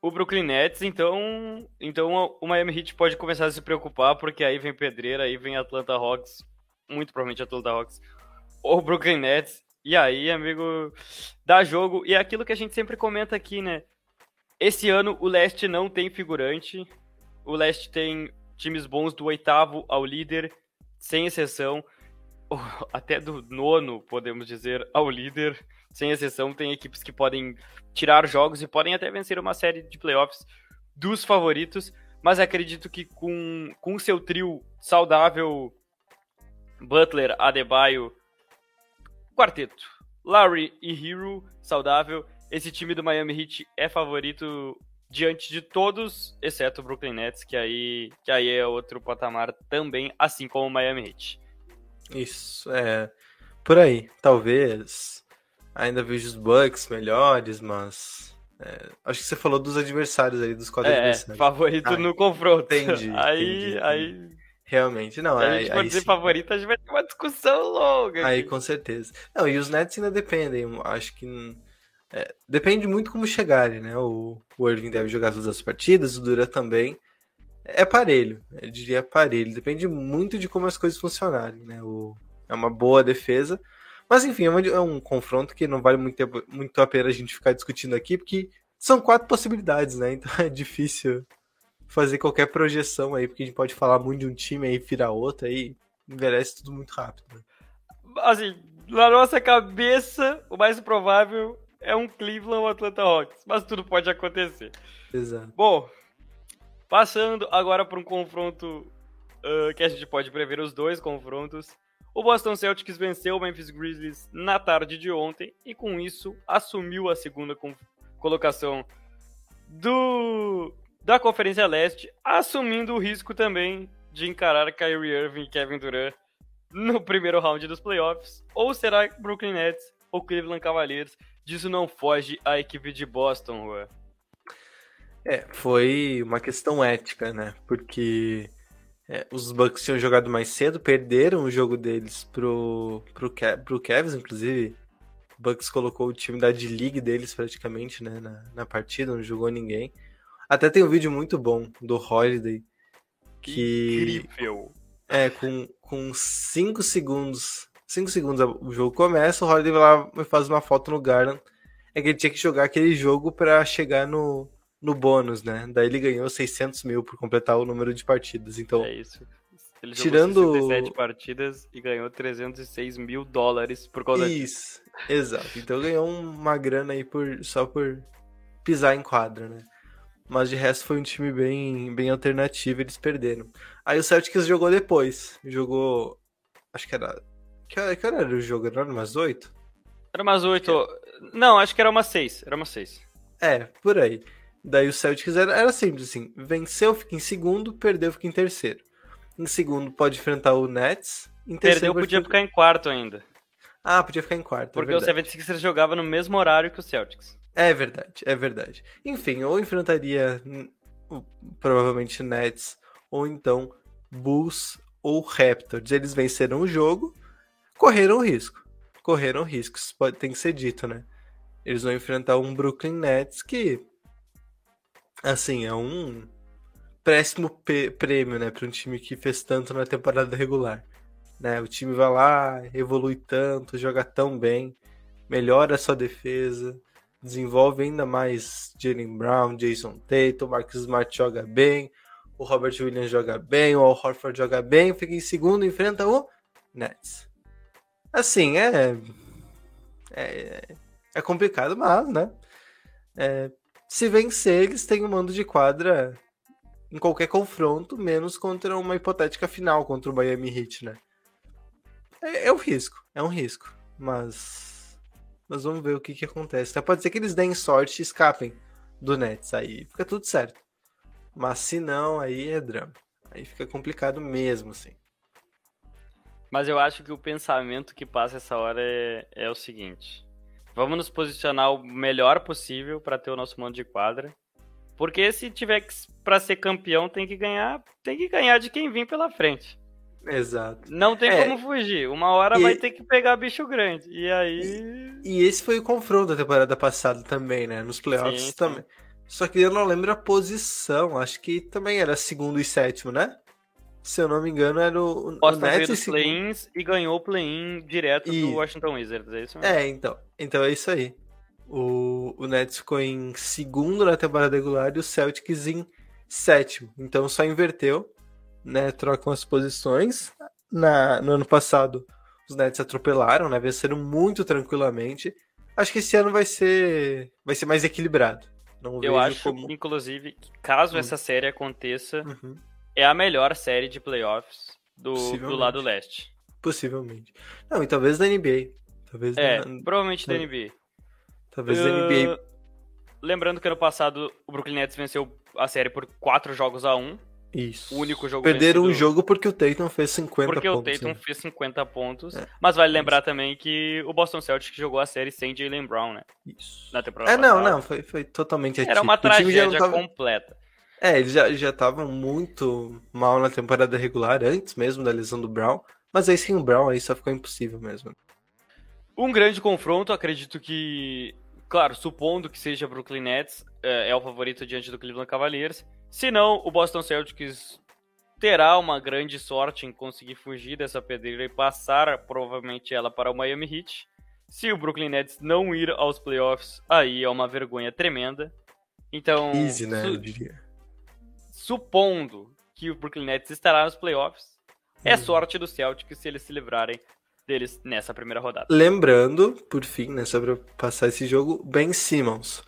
o Brooklyn Nets, então, então o Miami Heat pode começar a se preocupar, porque aí vem pedreira, aí vem Atlanta Hawks, muito provavelmente Atlanta Hawks, ou Brooklyn Nets, e aí, amigo, dá jogo, e é aquilo que a gente sempre comenta aqui, né? Esse ano o leste não tem figurante, o leste tem times bons do oitavo ao líder, sem exceção. até do nono, podemos dizer, ao líder. Sem exceção, tem equipes que podem tirar jogos e podem até vencer uma série de playoffs dos favoritos. Mas acredito que com o seu trio saudável, Butler, Adebayo, quarteto, Larry e Hero saudável, esse time do Miami Heat é favorito diante de todos, exceto o Brooklyn Nets, que aí, que aí é outro patamar também, assim como o Miami Heat. Isso, é. Por aí. Talvez ainda vejo os Bucks melhores, mas. é, acho que você falou dos adversários aí, dos quatro É, adversários. favorito Ah, no confronto. entendi, Aí, entendi, aí, Realmente, não. se a Aí, gente for aí, dizer sim. favorito, a gente vai ter uma discussão longa. Aí, aqui. com certeza. Não, e os Nets ainda dependem. Acho que. É, depende muito como chegarem, né? O, o Irving deve jogar todas as partidas, o Duran também. É parelho, eu diria parelho. Depende muito de como as coisas funcionarem, né? O, é uma boa defesa. Mas enfim, é, é um confronto que não vale muito, muito a pena a gente ficar discutindo aqui, porque são quatro possibilidades, né? Então é difícil fazer qualquer projeção aí, porque a gente pode falar muito de um time aí, virar outro, aí envelhece tudo muito rápido. Né? Assim, na nossa cabeça, o mais provável é um Cleveland ou Atlanta Hawks. Mas tudo pode acontecer. Exato. Bom, passando agora para um confronto ah, que a gente pode prever os dois confrontos. O Boston Celtics venceu o Memphis Grizzlies na tarde de ontem e com isso assumiu a segunda colocação do da Conferência Leste, assumindo o risco também de encarar Kyrie Irving e Kevin Durant no primeiro round dos playoffs, ou será Brooklyn Nets ou Cleveland Cavaliers? Disso não foge a equipe de Boston, Juan. É, foi uma questão ética, né? Porque é, os Bucks tinham jogado mais cedo, perderam o jogo deles pro, pro, pro Cavs, inclusive. O Bucks colocou o time da D-League deles praticamente né, na, na partida, não jogou ninguém. Até tem um vídeo muito bom do Holiday, que Incrível. é com, com 5 segundos. 5 segundos o jogo começa, o Holiday vai lá e faz uma foto no Garland. É que ele tinha que jogar aquele jogo pra chegar no, no bônus, né? Daí ele ganhou 600 mil por completar o número de partidas. Então, É isso. Ele Tirando- jogou 67 partidas e ganhou 306 mil dólares por causa disso. isso. Exato. Então ganhou uma grana aí por, só por pisar em quadra, né? Mas de resto foi um time bem, bem alternativo, eles perderam. Aí o Celtics jogou depois. Jogou. Acho que era. Que hora, que hora era o jogo? Era umas 8? Era umas 8. Não, acho que era umas 6. Era umas 6. É, por aí. Daí o Celtics era, era simples assim: venceu, fica em segundo, perdeu, fica em terceiro. Em segundo pode enfrentar o Nets. Em terceiro Perdeu, podia ficar em quarto ainda. Ah, podia ficar em quarto. Porque é o verdade. 76ers jogava no mesmo horário que o Celtics. É verdade, é verdade. Enfim, ou enfrentaria hum, provavelmente Nets, ou então Bulls ou Raptors. Eles venceram o jogo, correram risco. Correram riscos, pode, tem que ser dito, né? Eles vão enfrentar um Brooklyn Nets que, assim, é um péssimo prêmio, né, para um time que fez tanto na temporada regular. Né? O time vai lá, evolui tanto, joga tão bem, melhora a sua defesa, desenvolve ainda mais Jalen Brown, Jason Tatum, Marcus Smart joga bem, o Robert Williams joga bem, o Al Horford joga bem, fica em segundo, enfrenta o Nets. Assim, é. É, é complicado, mas, né? É, se vencer, eles têm um mando de quadra em qualquer confronto, menos contra uma hipotética final contra o Miami Heat, né? É, é um risco, é um risco, mas. Mas vamos ver o que, que acontece. Então, pode ser que eles deem sorte e escapem do Nets, aí fica tudo certo. Mas se não, aí é drama. Aí fica complicado mesmo, assim. Mas eu acho que o pensamento que passa essa hora é, é o seguinte: vamos nos posicionar o melhor possível para ter o nosso mando de quadra. Porque se tiver que para ser campeão, tem que ganhar, tem que ganhar de quem vir pela frente. Exato. Não tem É. como fugir. Uma hora E- vai ter que pegar bicho grande. E aí. E esse foi o confronto da temporada passada também, né? Nos playoffs Sim, sim. também. Só que eu não lembro a posição. Acho que também era segundo e sétimo, né? Se eu não me engano, era o, o Boston Nets e segundo. play-ins e ganhou o play-in direto E- do Washington Wizards. É isso mesmo? É, então. Então é isso aí. O, o Nets ficou em segundo na temporada regular e o Celtics em sétimo. Então só inverteu, né? Trocam as posições. Na, no ano passado, Os Nets atropelaram, né? Venceram muito tranquilamente. Acho que esse ano vai ser vai ser mais equilibrado. Não Eu acho, como... inclusive, que caso Hum. essa série aconteça, Uhum, é a melhor série de playoffs do, do lado leste. possivelmente. Não, e talvez da NBA. Talvez É, da, provavelmente da. NBA. talvez da Uh, NBA. Lembrando que ano passado o Brooklyn Nets venceu a série por 4 jogos a 1. Isso. O único jogo Perderam um vencido- jogo porque o Tatum fez 50 Porque o pontos. Tatum né? fez 50 pontos. É. Mas vale lembrar também que o Boston Celtics jogou a série sem Jalen Brown, né? Isso. Na temporada É, não, passada. não, foi, foi totalmente Era uma atípico. O já não tragédia tava- completa. É, eles já já estavam muito mal na temporada regular, antes mesmo da lesão do Brown. Mas aí sem o Brown aí só ficou impossível mesmo. Um grande confronto, acredito que, claro, supondo que seja Brooklyn Nets, é, é o favorito diante do Cleveland Cavaliers. Se não, o Boston Celtics terá uma grande sorte em conseguir fugir dessa pedreira e passar provavelmente ela para o Miami Heat. Se o Brooklyn Nets não ir aos playoffs, aí é uma vergonha tremenda. Então, Easy, né, eu diria. Supondo que o Brooklyn Nets estará nos playoffs, é Uhum. sorte do Celtics se eles se livrarem deles nessa primeira rodada. Lembrando, por fim, né, sobre passar esse jogo, Ben Simmons.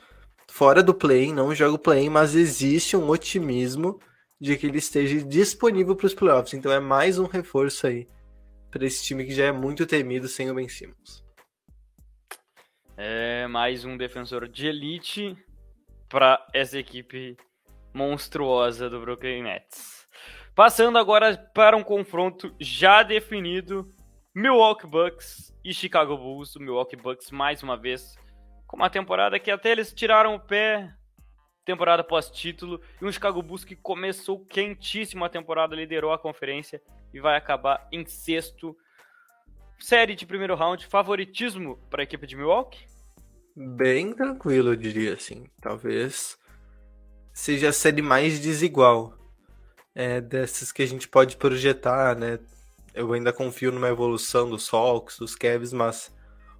Fora do play-in, não joga o play-in, mas existe um otimismo de que ele esteja disponível para os playoffs. Então é mais um reforço aí para esse time que já é muito temido sem o Ben Simmons. É mais um defensor de elite para essa equipe monstruosa do Brooklyn Nets. Passando agora para um confronto já definido: Milwaukee Bucks e Chicago Bulls. O Milwaukee Bucks, mais uma vez, com uma temporada que até eles tiraram o pé, temporada pós-título, e um Chicago Bulls que começou quentíssimo a temporada, liderou a conferência e vai acabar em sexto. Série de primeiro round, favoritismo para a equipe de Milwaukee? Bem tranquilo, eu diria assim. Talvez seja a série mais desigual é, dessas que a gente pode projetar, né? Eu ainda confio numa evolução dos Hawks, dos Cavs, mas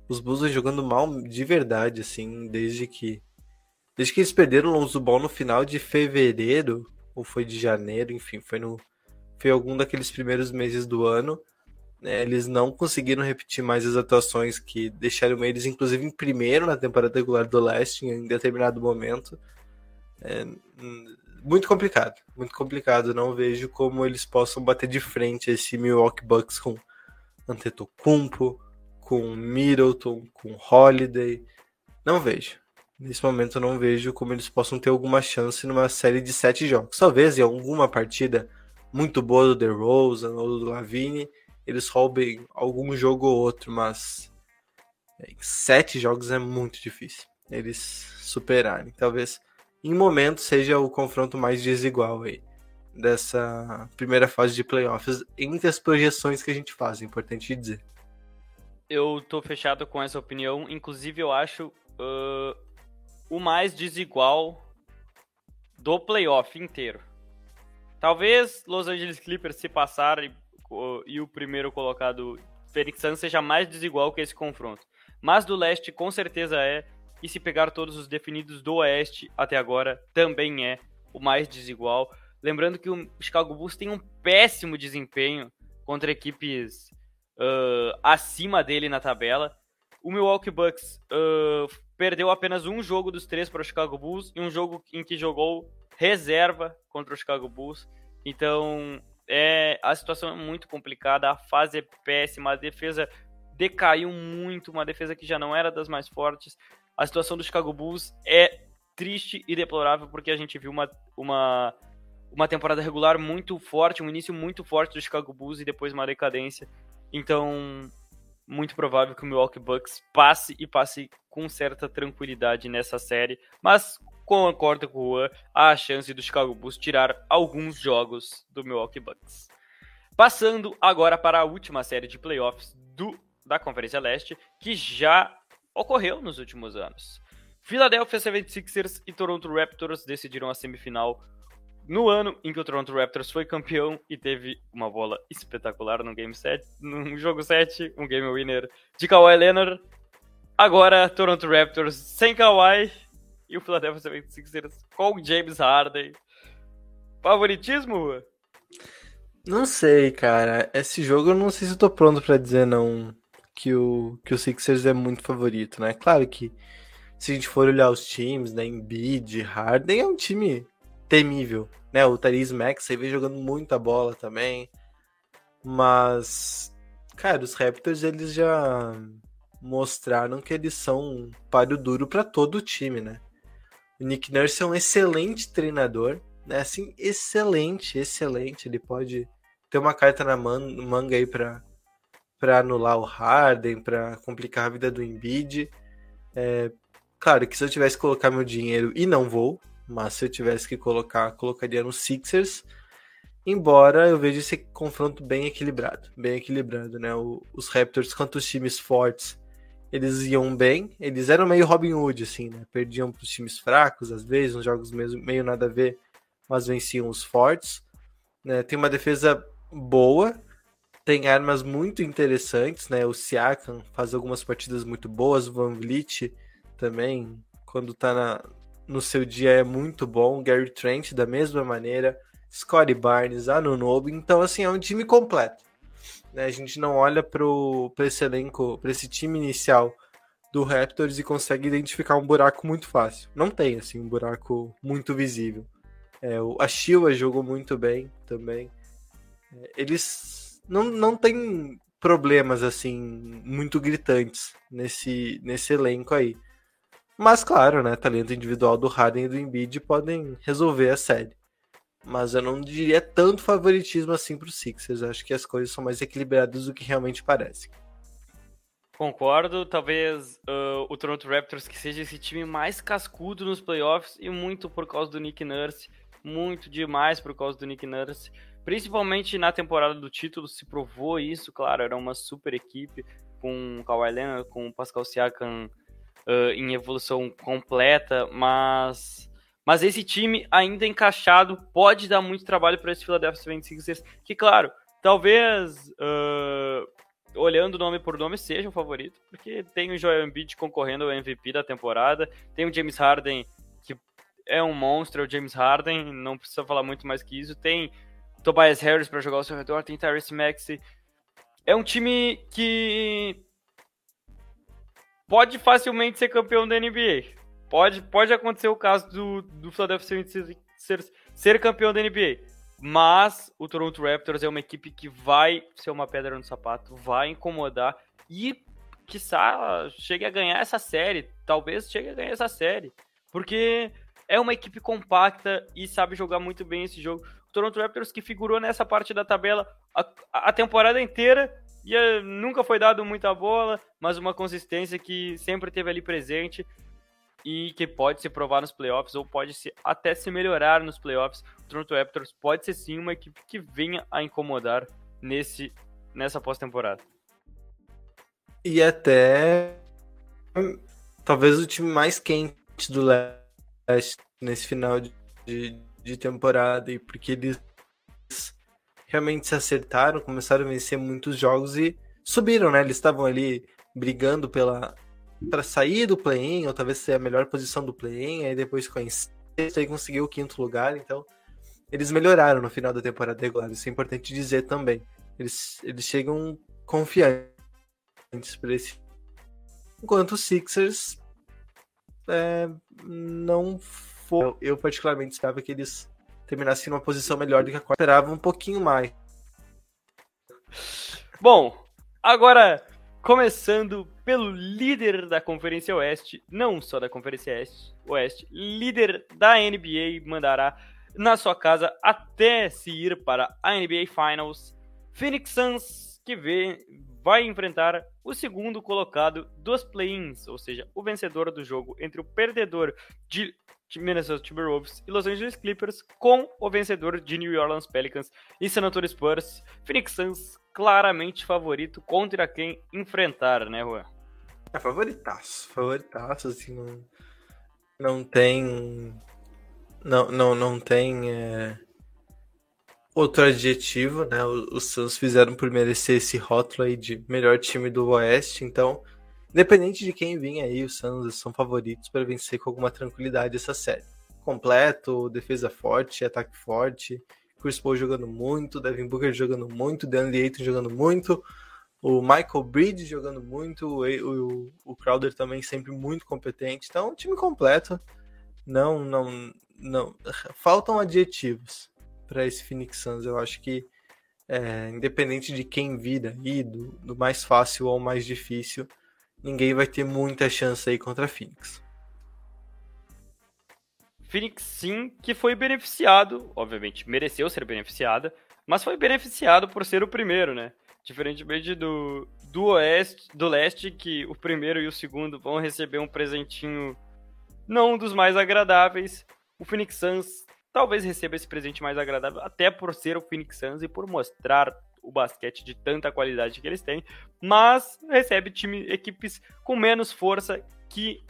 os Bulls jogando mal de verdade, assim, desde que desde que eles perderam o Lonzo Ball no final de fevereiro, ou foi de janeiro, enfim, foi no foi algum daqueles primeiros meses do ano. né, eles não conseguiram repetir mais as atuações que deixaram eles, inclusive, em primeiro na temporada regular do Leste em determinado momento. É, muito complicado, muito complicado. Não vejo como eles possam bater de frente esse Milwaukee Bucks com Antetokounmpo, com Middleton, com Holiday. Não vejo. Nesse momento não vejo como eles possam ter alguma chance numa série de sete jogos. Talvez em alguma partida muito boa do DeRozan ou do Lavine, eles roubem algum jogo ou outro, mas em sete jogos é muito difícil eles superarem. Talvez em momento seja o confronto mais desigual aí dessa primeira fase de playoffs entre as projeções que a gente faz, é importante dizer. Eu tô fechado com essa opinião. Inclusive, eu acho ah, o mais desigual do playoff inteiro. Talvez Los Angeles Clippers se passar e, e o primeiro colocado Phoenix Suns seja mais desigual que esse confronto. Mas do leste com certeza é. E se pegar todos os definidos do oeste até agora, também é o mais desigual. Lembrando que o Chicago Bulls tem um péssimo desempenho contra equipes ah, acima dele na tabela. O Milwaukee Bucks ah, perdeu apenas um jogo dos três para o Chicago Bulls e um jogo em que jogou reserva contra o Chicago Bulls. Então, é, a situação é muito complicada, a fase é péssima, a defesa decaiu muito, uma defesa que já não era das mais fortes. A situação do Chicago Bulls é triste e deplorável porque a gente viu uma, uma, uma temporada regular muito forte, um início muito forte do Chicago Bulls e depois uma decadência. Então, muito provável que o Milwaukee Bucks passe e passe com certa tranquilidade nessa série, mas concordo com o Juan, há a chance do Chicago Bulls tirar alguns jogos do Milwaukee Bucks. Passando agora para a última série de playoffs do, da Conferência Leste, que já ocorreu nos últimos anos. Philadelphia 76ers e Toronto Raptors decidiram a semifinal no ano em que o Toronto Raptors foi campeão e teve uma bola espetacular no game 7, no jogo 7, um game winner de Kawhi Leonard. Agora Toronto Raptors sem Kawhi e o Philadelphia 76ers com James Harden. Favoritismo? Não sei, cara. Esse jogo eu não sei se eu tô pronto pra dizer não que o, que o Sixers é muito favorito, né? Claro que se a gente for olhar os times, né, Embiid, Harden, é um time temível, né? O Therese Max aí vem jogando muita bola também. Mas, cara, os Raptors eles já mostraram que eles são um páreo duro para todo o time, né? O Nick Nurse é um excelente treinador, né? Assim, excelente, excelente. Ele pode ter uma carta na man manga aí para para anular o Harden, para complicar a vida do Embiid. É, claro que se eu tivesse que colocar meu dinheiro, e não vou, mas se eu tivesse que colocar, colocaria no Sixers. Embora eu veja esse confronto bem equilibrado, bem equilibrado, né? O, os Raptors contra os times fortes, eles iam bem, eles eram meio Robin Hood, assim, né? Perdiam para os times fracos, às vezes, uns jogos mesmo, meio nada a ver, mas venciam os fortes. Né? Tem uma defesa boa, tem armas muito interessantes, né? O Siakam faz algumas partidas muito boas, o Van Vliet também, quando tá na, no seu dia é muito bom, Gary Trent da mesma maneira, Scottie Barnes, Anunobi, então assim, é um time completo. Né? A gente não olha para esse elenco, para esse time inicial do Raptors e consegue identificar um buraco muito fácil. Não tem assim um buraco muito visível. É, o, a Shiva jogou muito bem também. É, eles não, não tem problemas assim muito gritantes nesse, nesse elenco aí. Mas claro, né, talento individual do Harden e do Embiid podem resolver a série. Mas eu não diria tanto favoritismo assim para os Sixers. Acho que as coisas são mais equilibradas do que realmente parecem. Concordo, talvez uh, o Toronto Raptors que seja esse time mais cascudo nos playoffs e muito por causa do Nick Nurse, muito demais por causa do Nick Nurse. Principalmente na temporada do título se provou isso, claro, era uma super equipe com o Kawhi Leonard, com o Pascal Siakam uh, em evolução completa, mas mas esse time ainda encaixado pode dar muito trabalho para esse Philadelphia 76ers, que claro, talvez uh, olhando nome por nome seja o favorito, porque tem o Joel Embiid concorrendo ao MVP da temporada, tem o James Harden que é um monstro, é o James Harden, não precisa falar muito mais que isso, tem Tobias Harris para jogar ao seu redor, tem Tyrese Maxey. É um time que pode facilmente ser campeão da NBA. Pode, pode acontecer o caso do, do Philadelphia 76ers ser campeão da NBA. Mas o Toronto Raptors é uma equipe que vai ser uma pedra no sapato, vai incomodar e, quiçá, chegue a ganhar essa série. Talvez chegue a ganhar essa série. Porque é uma equipe compacta e sabe jogar muito bem esse jogo. Toronto Raptors que figurou nessa parte da tabela a, a temporada inteira e uh, nunca foi dado muita bola, mas uma consistência que sempre teve ali presente e que pode se provar nos playoffs ou pode se, até se melhorar nos playoffs. O Toronto Raptors pode ser sim uma equipe que venha a incomodar nesse nessa pós-temporada. E até talvez o time mais quente do leste nesse final de, de temporada e porque eles realmente se acertaram, começaram a vencer muitos jogos e subiram, né? Eles estavam ali brigando pela para sair do play-in, ou talvez ser a melhor posição do play-in, aí depois conheceu e conseguiu o quinto lugar, então eles melhoraram no final da temporada regular, isso é importante dizer também. Eles, eles chegam confiantes para esse. Enquanto os Sixers é, não for, eu particularmente esperava que eles terminassem numa posição melhor do que a quarta. Esperava um pouquinho mais. Bom, agora começando pelo líder da Conferência Oeste, não só da Conferência Oeste, líder da NBA mandará na sua casa até se ir para a NBA Finals. Phoenix Suns que vê, vai enfrentar o segundo colocado dos play-ins, ou seja, o vencedor do jogo entre o perdedor de Minnesota Timberwolves e Los Angeles Clippers com o vencedor de New Orleans Pelicans e San Antonio Spurs. Phoenix Suns claramente favorito contra quem enfrentar, né, Juan? É favoritaço, favoritaço, assim, não, não tem, não, não, não tem é, outro adjetivo, né, os Suns fizeram por merecer esse rótulo aí de melhor time do Oeste, então Independente de quem vir aí, os Suns são favoritos para vencer com alguma tranquilidade essa série. Completo, defesa forte, ataque forte, Chris Paul jogando muito, Devin Booker jogando muito, DeAndre Ayton jogando muito, o Michael Bridge jogando muito, o, o, o Crowder também sempre muito competente. Então, um time completo. Não, não, não. Faltam adjetivos para esse Phoenix Suns. Eu acho que, é, independente de quem vira aí, do, do mais fácil ao mais difícil, ninguém vai ter muita chance aí contra a Phoenix. Phoenix sim, que foi beneficiado, obviamente mereceu ser beneficiada, mas foi beneficiado por ser o primeiro, né? Diferentemente do, do oeste, do leste, que o primeiro e o segundo vão receber um presentinho não dos mais agradáveis, o Phoenix Suns talvez receba esse presente mais agradável, até por ser o Phoenix Suns e por mostrar o basquete de tanta qualidade que eles têm, mas recebe time, equipes com menos força que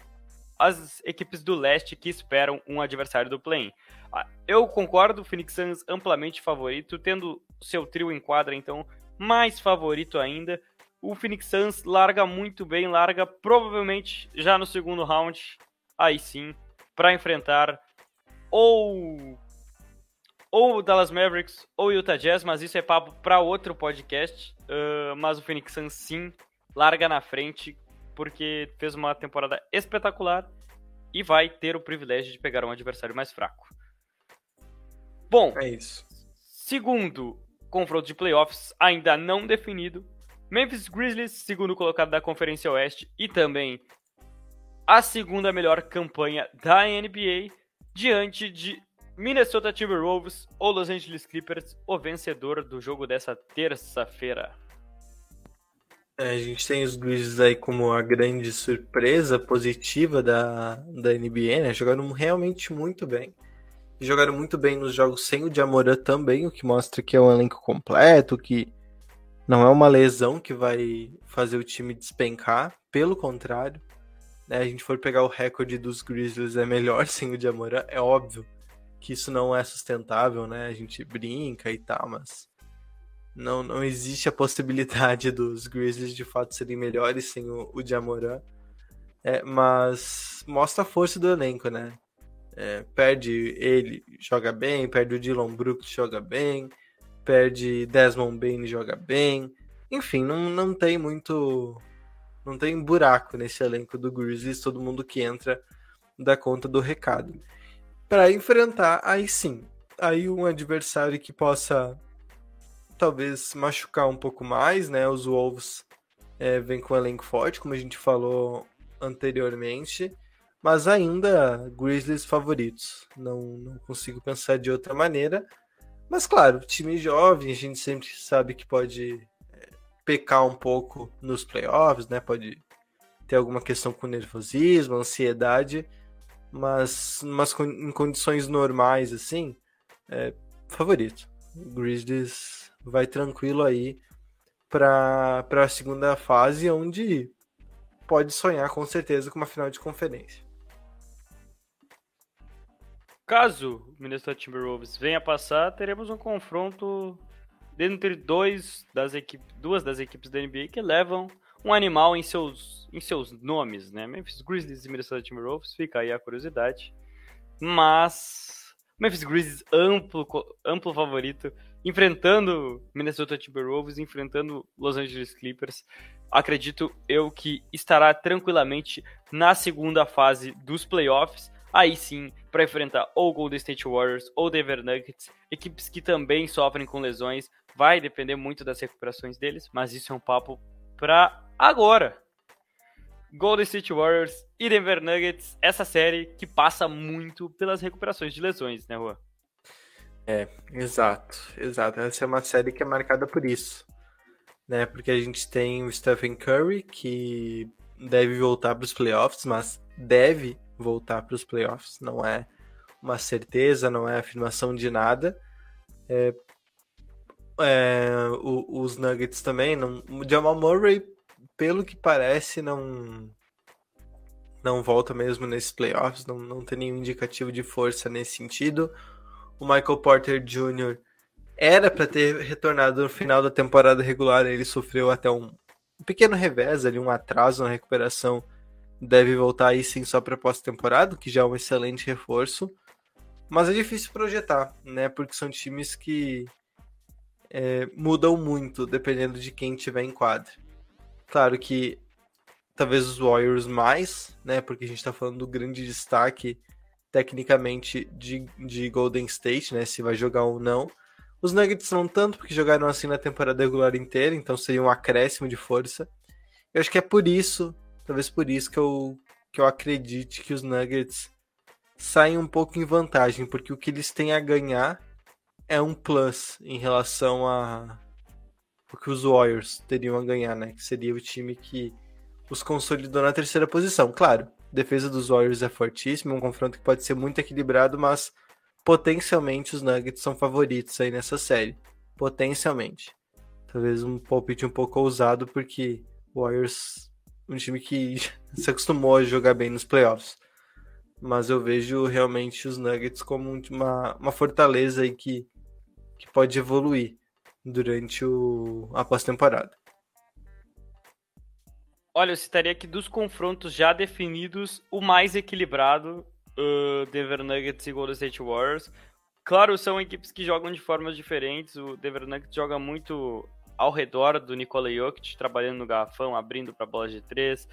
as equipes do leste que esperam um adversário do play-in. Ah, eu concordo, o Phoenix Suns amplamente favorito, tendo seu trio em quadra, então, mais favorito ainda. O Phoenix Suns larga muito bem, larga provavelmente já no segundo round, aí sim, para enfrentar ou ou o Dallas Mavericks ou o Utah Jazz, mas isso é papo para outro podcast. Uh, mas o Phoenix Suns sim larga na frente porque fez uma temporada espetacular e vai ter o privilégio de pegar um adversário mais fraco. Bom, é isso. Segundo confronto de playoffs ainda não definido, Memphis Grizzlies, segundo colocado da Conferência Oeste e também a segunda melhor campanha da NBA, diante de Minnesota Timberwolves ou Los Angeles Clippers, o vencedor do jogo dessa terça-feira. É, a gente tem os Grizzlies aí como a grande surpresa positiva da, da NBA, né? Jogaram realmente muito bem. Jogaram muito bem nos jogos sem o Jamoran também, o que mostra que é um elenco completo, que não é uma lesão que vai fazer o time despencar, pelo contrário. Né? A gente for pegar o recorde dos Grizzlies, é melhor sem o Jamoran, é óbvio que isso não é sustentável, né? A gente brinca e tal, mas não, não existe a possibilidade dos Grizzlies de fato serem melhores sem o, o Jamoran. É, mas mostra a força do elenco, né? É, perde ele, joga bem, perde o Dylan Brooks, joga bem, perde Desmond Bain, joga bem. Enfim, não, não tem muito. Não tem buraco nesse elenco do Grizzlies, todo mundo que entra dá conta do recado. Para enfrentar, aí sim, aí um adversário que possa talvez machucar um pouco mais, né? Os Wolves é, vêm com um elenco forte, como a gente falou anteriormente, mas ainda Grizzlies favoritos. Não, não consigo pensar de outra maneira. Mas claro, time jovem, a gente sempre sabe que pode é, pecar um pouco nos playoffs, né? Pode ter alguma questão com nervosismo, ansiedade, mas, mas em condições normais, assim, é, favorito. Grizzlies vai tranquilo aí para a segunda fase, onde pode sonhar com certeza com uma final de conferência. Caso o Minnesota Timberwolves venha passar, teremos um confronto entre dois das equipes, duas das equipes da NBA que levam um animal em seus, em seus nomes, né? Memphis Grizzlies e Minnesota Timberwolves, fica aí a curiosidade. Mas Memphis Grizzlies amplo, amplo favorito enfrentando Minnesota Timberwolves, enfrentando Los Angeles Clippers. Acredito eu que estará tranquilamente na segunda fase dos playoffs. Aí sim, para enfrentar ou Golden State Warriors ou Denver Nuggets, equipes que também sofrem com lesões. Vai depender muito das recuperações deles, mas isso é um papo para agora. Golden State Warriors e Denver Nuggets, essa série que passa muito pelas recuperações de lesões, né, Juan? É, exato, exato. Essa é uma série que é marcada por isso, né? Porque a gente tem o Stephen Curry que deve voltar para os playoffs, mas deve voltar para os playoffs, não é uma certeza, não é afirmação de nada. É, é, o, os Nuggets também, não, o Jamal Murray, pelo que parece, não não volta mesmo nesses playoffs, não, não tem nenhum indicativo de força nesse sentido o Michael Porter Jr. era para ter retornado no final da temporada regular, ele sofreu até um, pequeno revés ali, um atraso na recuperação. Deve voltar aí sim só para pós-temporada, que já é um excelente reforço. Mas é difícil projetar, né? Porque são times que é, mudam muito dependendo de quem tiver em quadra. Claro que talvez os Warriors mais, né? Porque a gente tá falando do grande destaque tecnicamente de, de Golden State, né? Se vai jogar ou não. Os Nuggets não tanto, porque jogaram assim na temporada regular inteira, então seria um acréscimo de força. Eu acho que é por isso, talvez por isso que eu, que eu acredite que os Nuggets saem um pouco em vantagem, porque o que eles têm a ganhar é um plus em relação a o que os Warriors teriam a ganhar, né? Que seria o time que os consolidou na terceira posição. Claro, a defesa dos Warriors é fortíssima, um confronto que pode ser muito equilibrado, mas potencialmente os Nuggets são favoritos aí nessa série. Potencialmente. Talvez um palpite um pouco ousado, porque Warriors um time que se acostumou a jogar bem nos playoffs. Mas eu vejo realmente os Nuggets como uma, uma fortaleza aí que, que pode evoluir durante o, a pós-temporada. Olha, eu citaria que dos confrontos já definidos, o mais equilibrado, uh, Denver Nuggets e Golden State Warriors. Claro, são equipes que jogam de formas diferentes. O Denver Nuggets joga muito ao redor do Nikola Jokic, trabalhando no garrafão, abrindo para bolas de três,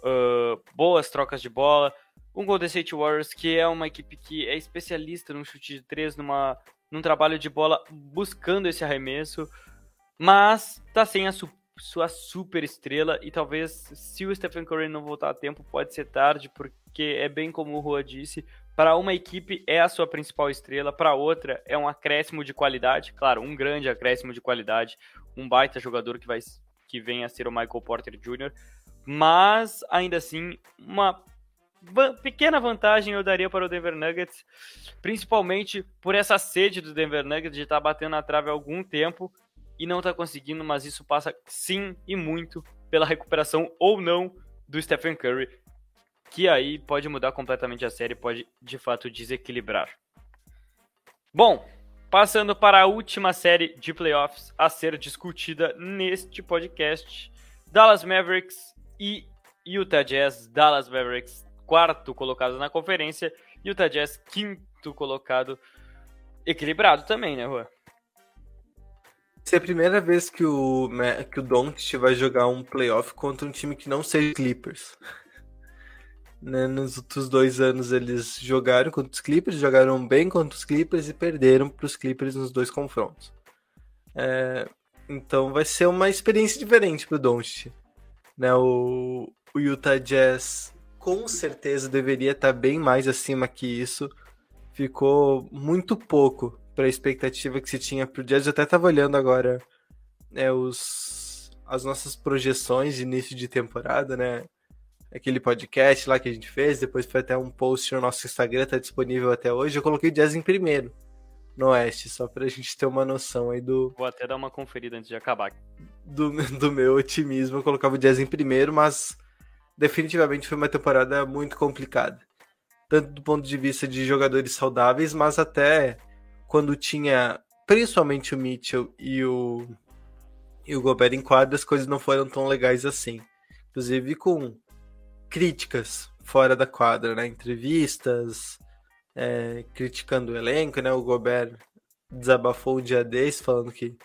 uh, boas trocas de bola. Um Golden State Warriors que é uma equipe que é especialista no chute de três, numa, num trabalho de bola buscando esse arremesso, mas tá sem a su sua super estrela e talvez se o Stephen Curry não voltar a tempo pode ser tarde, porque é bem como o Rua disse, para uma equipe é a sua principal estrela, para outra é um acréscimo de qualidade, claro, um grande acréscimo de qualidade, um baita jogador que vai que vem a ser o Michael Porter Jr., mas ainda assim uma pequena vantagem eu daria para o Denver Nuggets, principalmente por essa sede do Denver Nuggets de estar tá batendo na trave há algum tempo e não está conseguindo, mas isso passa sim e muito pela recuperação ou não do Stephen Curry, que aí pode mudar completamente a série, pode de fato desequilibrar. Bom, passando para a última série de playoffs a ser discutida neste podcast, Dallas Mavericks e Utah Jazz. Dallas Mavericks quarto colocado na conferência e o Jazz quinto colocado. Equilibrado também, né, Rua? Essa é a primeira vez que o, que o Doncic vai jogar um playoff contra um time que não seja Clippers. né, nos outros dois anos eles jogaram contra os Clippers, jogaram bem contra os Clippers e perderam para os Clippers nos dois confrontos. É, então vai ser uma experiência diferente para o Doncic. Né, o, o Utah Jazz com certeza deveria estar bem mais acima que isso. Ficou muito pouco para a expectativa que se tinha para o Jazz. Eu até estava olhando agora né, os, as nossas projeções de início de temporada, né? Aquele podcast lá que a gente fez, depois foi até um post no nosso Instagram, tá disponível até hoje. Eu coloquei o Jazz em primeiro no Oeste, só para a gente ter uma noção aí do. Vou até dar uma conferida antes de acabar. Do, do meu otimismo, eu colocava o Jazz em primeiro, mas definitivamente foi uma temporada muito complicada. Tanto do ponto de vista de jogadores saudáveis, mas até quando tinha principalmente o Mitchell e o, e o Gobert em quadra, as coisas não foram tão legais assim. Inclusive com críticas fora da quadra, né? Entrevistas, é, criticando o elenco, né? O Gobert desabafou um dia desse falando que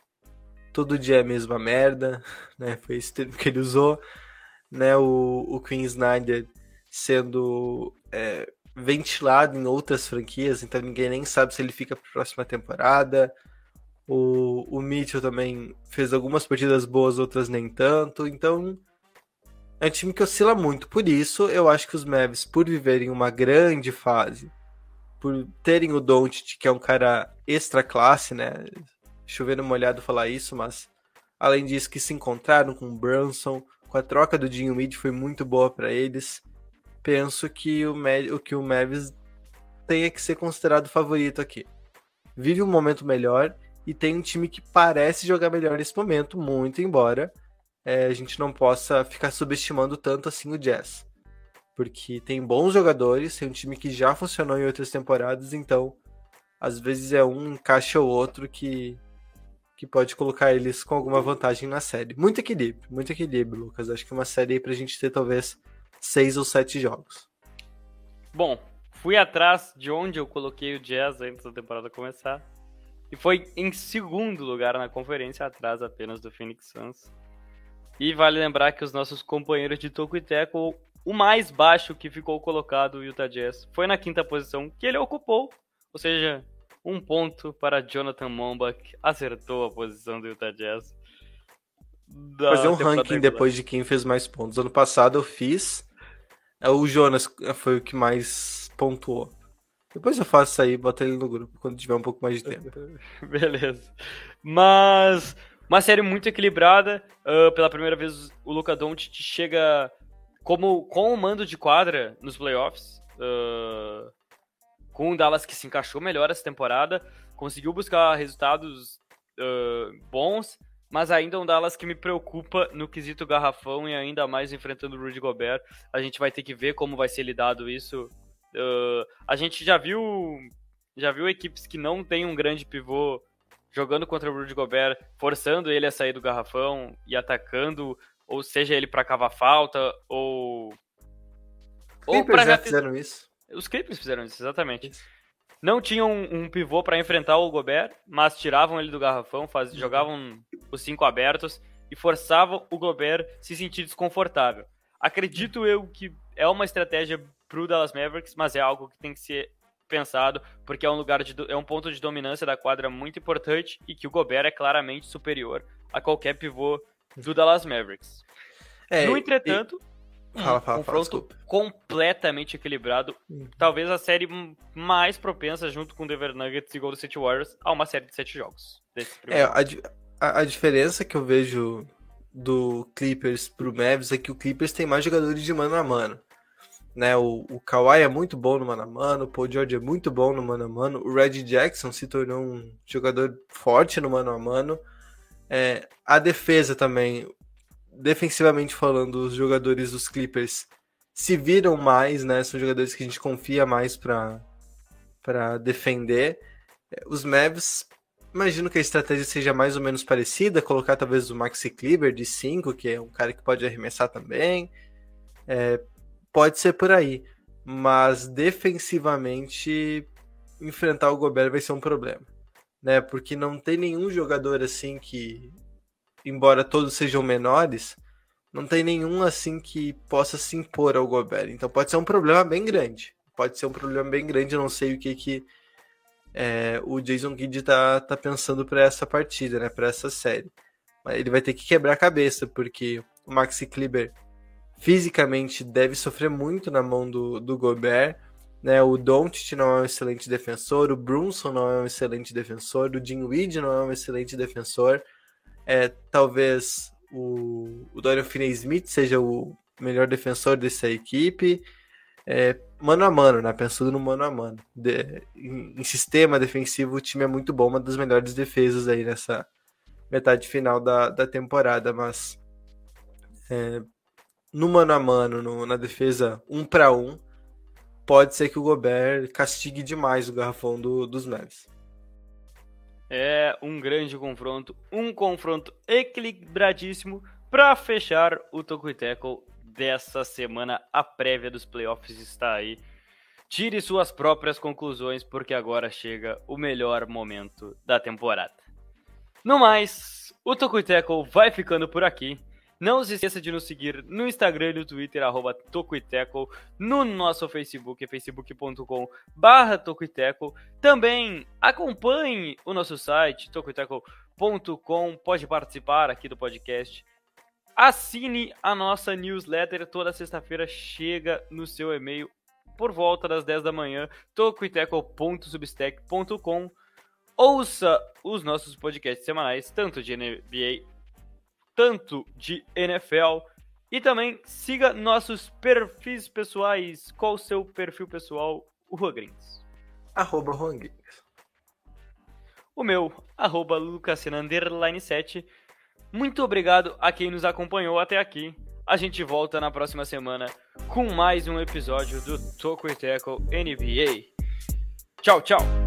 todo dia é a mesma merda, né? Foi esse termo que ele usou né, o, o Queen Snyder sendo é, ventilado em outras franquias, então ninguém nem sabe se ele fica para a próxima temporada. O, o Mitchell também fez algumas partidas boas, outras nem tanto. Então é um time que oscila muito. Por isso, eu acho que os Mavs, por viverem uma grande fase, por terem o Doncic, que é um cara extra classe, né? Chovendo molhado falar isso, mas além disso que se encontraram com o Brunson, a troca do Dinho Mid foi muito boa para eles. Penso que o, que o Mavis tenha que ser considerado favorito aqui. Vive um momento melhor e tem um time que parece jogar melhor nesse momento, muito embora é, a gente não possa ficar subestimando tanto assim o Jazz. Porque tem bons jogadores, tem um time que já funcionou em outras temporadas, então às vezes é um encaixa o outro que que pode colocar eles com alguma vantagem na série. Muito equilíbrio, muito equilíbrio, Lucas. Acho que é uma série aí pra gente ter talvez seis ou sete jogos. Bom, fui atrás de onde eu coloquei o Jazz antes da temporada começar. E foi em segundo lugar na conferência, atrás apenas do Phoenix Suns. E vale lembrar que os nossos companheiros de Toco e Teco, o mais baixo que ficou colocado, o Utah Jazz, foi na quinta posição que ele ocupou. Ou seja, um ponto para Jonathan Momba, que acertou a posição do Utah Jazz. Fazer um ranking depois de quem fez mais pontos. Ano passado eu fiz. é, O Jonas foi o que mais pontuou. Depois eu faço isso aí, bota ele no grupo quando tiver um pouco mais de tempo. Beleza. Mas uma série muito equilibrada. ah, pela primeira vez o Luka Doncic chega como com o mando de quadra nos playoffs. ah, com o Dallas que se encaixou melhor essa temporada, conseguiu buscar resultados ah, bons, mas ainda um Dallas que me preocupa no quesito garrafão e ainda mais enfrentando o Rudy Gobert. A gente vai ter que ver como vai ser lidado isso. Ah, a gente já viu já viu equipes que não têm um grande pivô jogando contra o Rudy Gobert, forçando ele a sair do garrafão e atacando, ou seja ele para cavar falta ou ou para já fizeram isso. Os Clippers fizeram isso, exatamente. Não tinham um, um pivô para enfrentar o Gobert, mas tiravam ele do garrafão, faz, jogavam os cinco abertos e forçavam o Gobert se sentir desconfortável. Acredito eu que é uma estratégia pro Dallas Mavericks, mas é algo que tem que ser pensado, porque é um lugar de do- é um ponto de dominância da quadra muito importante e que o Gobert é claramente superior a qualquer pivô do Dallas Mavericks. É, no entretanto, Fala, fala, fala, confronto desculpa. completamente equilibrado. Hum. Talvez a série mais propensa, junto com Denver Nuggets e Golden State Warriors, a uma série de sete jogos. Desse É, primeiro. a, a- a diferença que eu vejo do Clippers pro Mavs é que o Clippers tem mais jogadores de mano a mano. Né, o, o Kawhi é muito bom no mano a mano, o Paul George é muito bom no mano a mano, o Red Jackson se tornou um jogador forte no mano a mano. É, a defesa também, defensivamente falando, os jogadores dos Clippers se viram mais, né? São jogadores que a gente confia mais para defender. Os Mavs Imagino que a estratégia seja mais ou menos parecida, colocar talvez o Maxi Kleber de 5, que é um cara que pode arremessar também. É, pode ser por aí. Mas defensivamente, enfrentar o Gobert vai ser um problema. Né? Porque não tem nenhum jogador assim que, embora todos sejam menores, não tem nenhum assim que possa se impor ao Gobert. Então pode ser um problema bem grande. Pode ser um problema bem grande, eu não sei o que que é, o Jason Kidd tá, tá pensando para essa partida, né, para essa série. Mas ele vai ter que quebrar a cabeça, porque o Maxi Kleber fisicamente deve sofrer muito na mão do, do Gobert. Né? O Doncic não é um excelente defensor, o Brunson não é um excelente defensor, o Dinwiddie não é um excelente defensor. É, talvez o, o Dorian Finney-Smith seja o melhor defensor dessa equipe. É, mano a mano, né? Pensando no mano a mano. De- em, em sistema defensivo, o time é muito bom, uma das melhores defesas aí nessa metade final da, da temporada, mas é, no mano a mano, no- na defesa um para um, pode ser que o Gobert castigue demais o garrafão do- dos Mavs. É um grande confronto, um confronto equilibradíssimo para fechar o e Tackle dessa semana. A prévia dos playoffs está aí. Tire suas próprias conclusões, porque agora chega o melhor momento da temporada. No mais, o e Tackle vai ficando por aqui. Não se esqueça de nos seguir no Instagram e no Twitter, arroba no nosso Facebook, facebook.com barra. Também acompanhe o nosso site, tocoiteco.com, pode participar aqui do podcast. Assine a nossa newsletter, toda sexta-feira chega no seu e-mail por volta das 10 da manhã, tocoiteco.substack.com. Ouça os nossos podcasts semanais, tanto de NBA, tanto de NFL, e também siga nossos perfis pessoais. Qual o seu perfil pessoal, o Rogrins? Arroba Guilherme. o meu, arroba Lucasina, underline 7. Muito obrigado a quem nos acompanhou até aqui. A gente volta na próxima semana com mais um episódio do Toco e Tackle NBA. Tchau, tchau!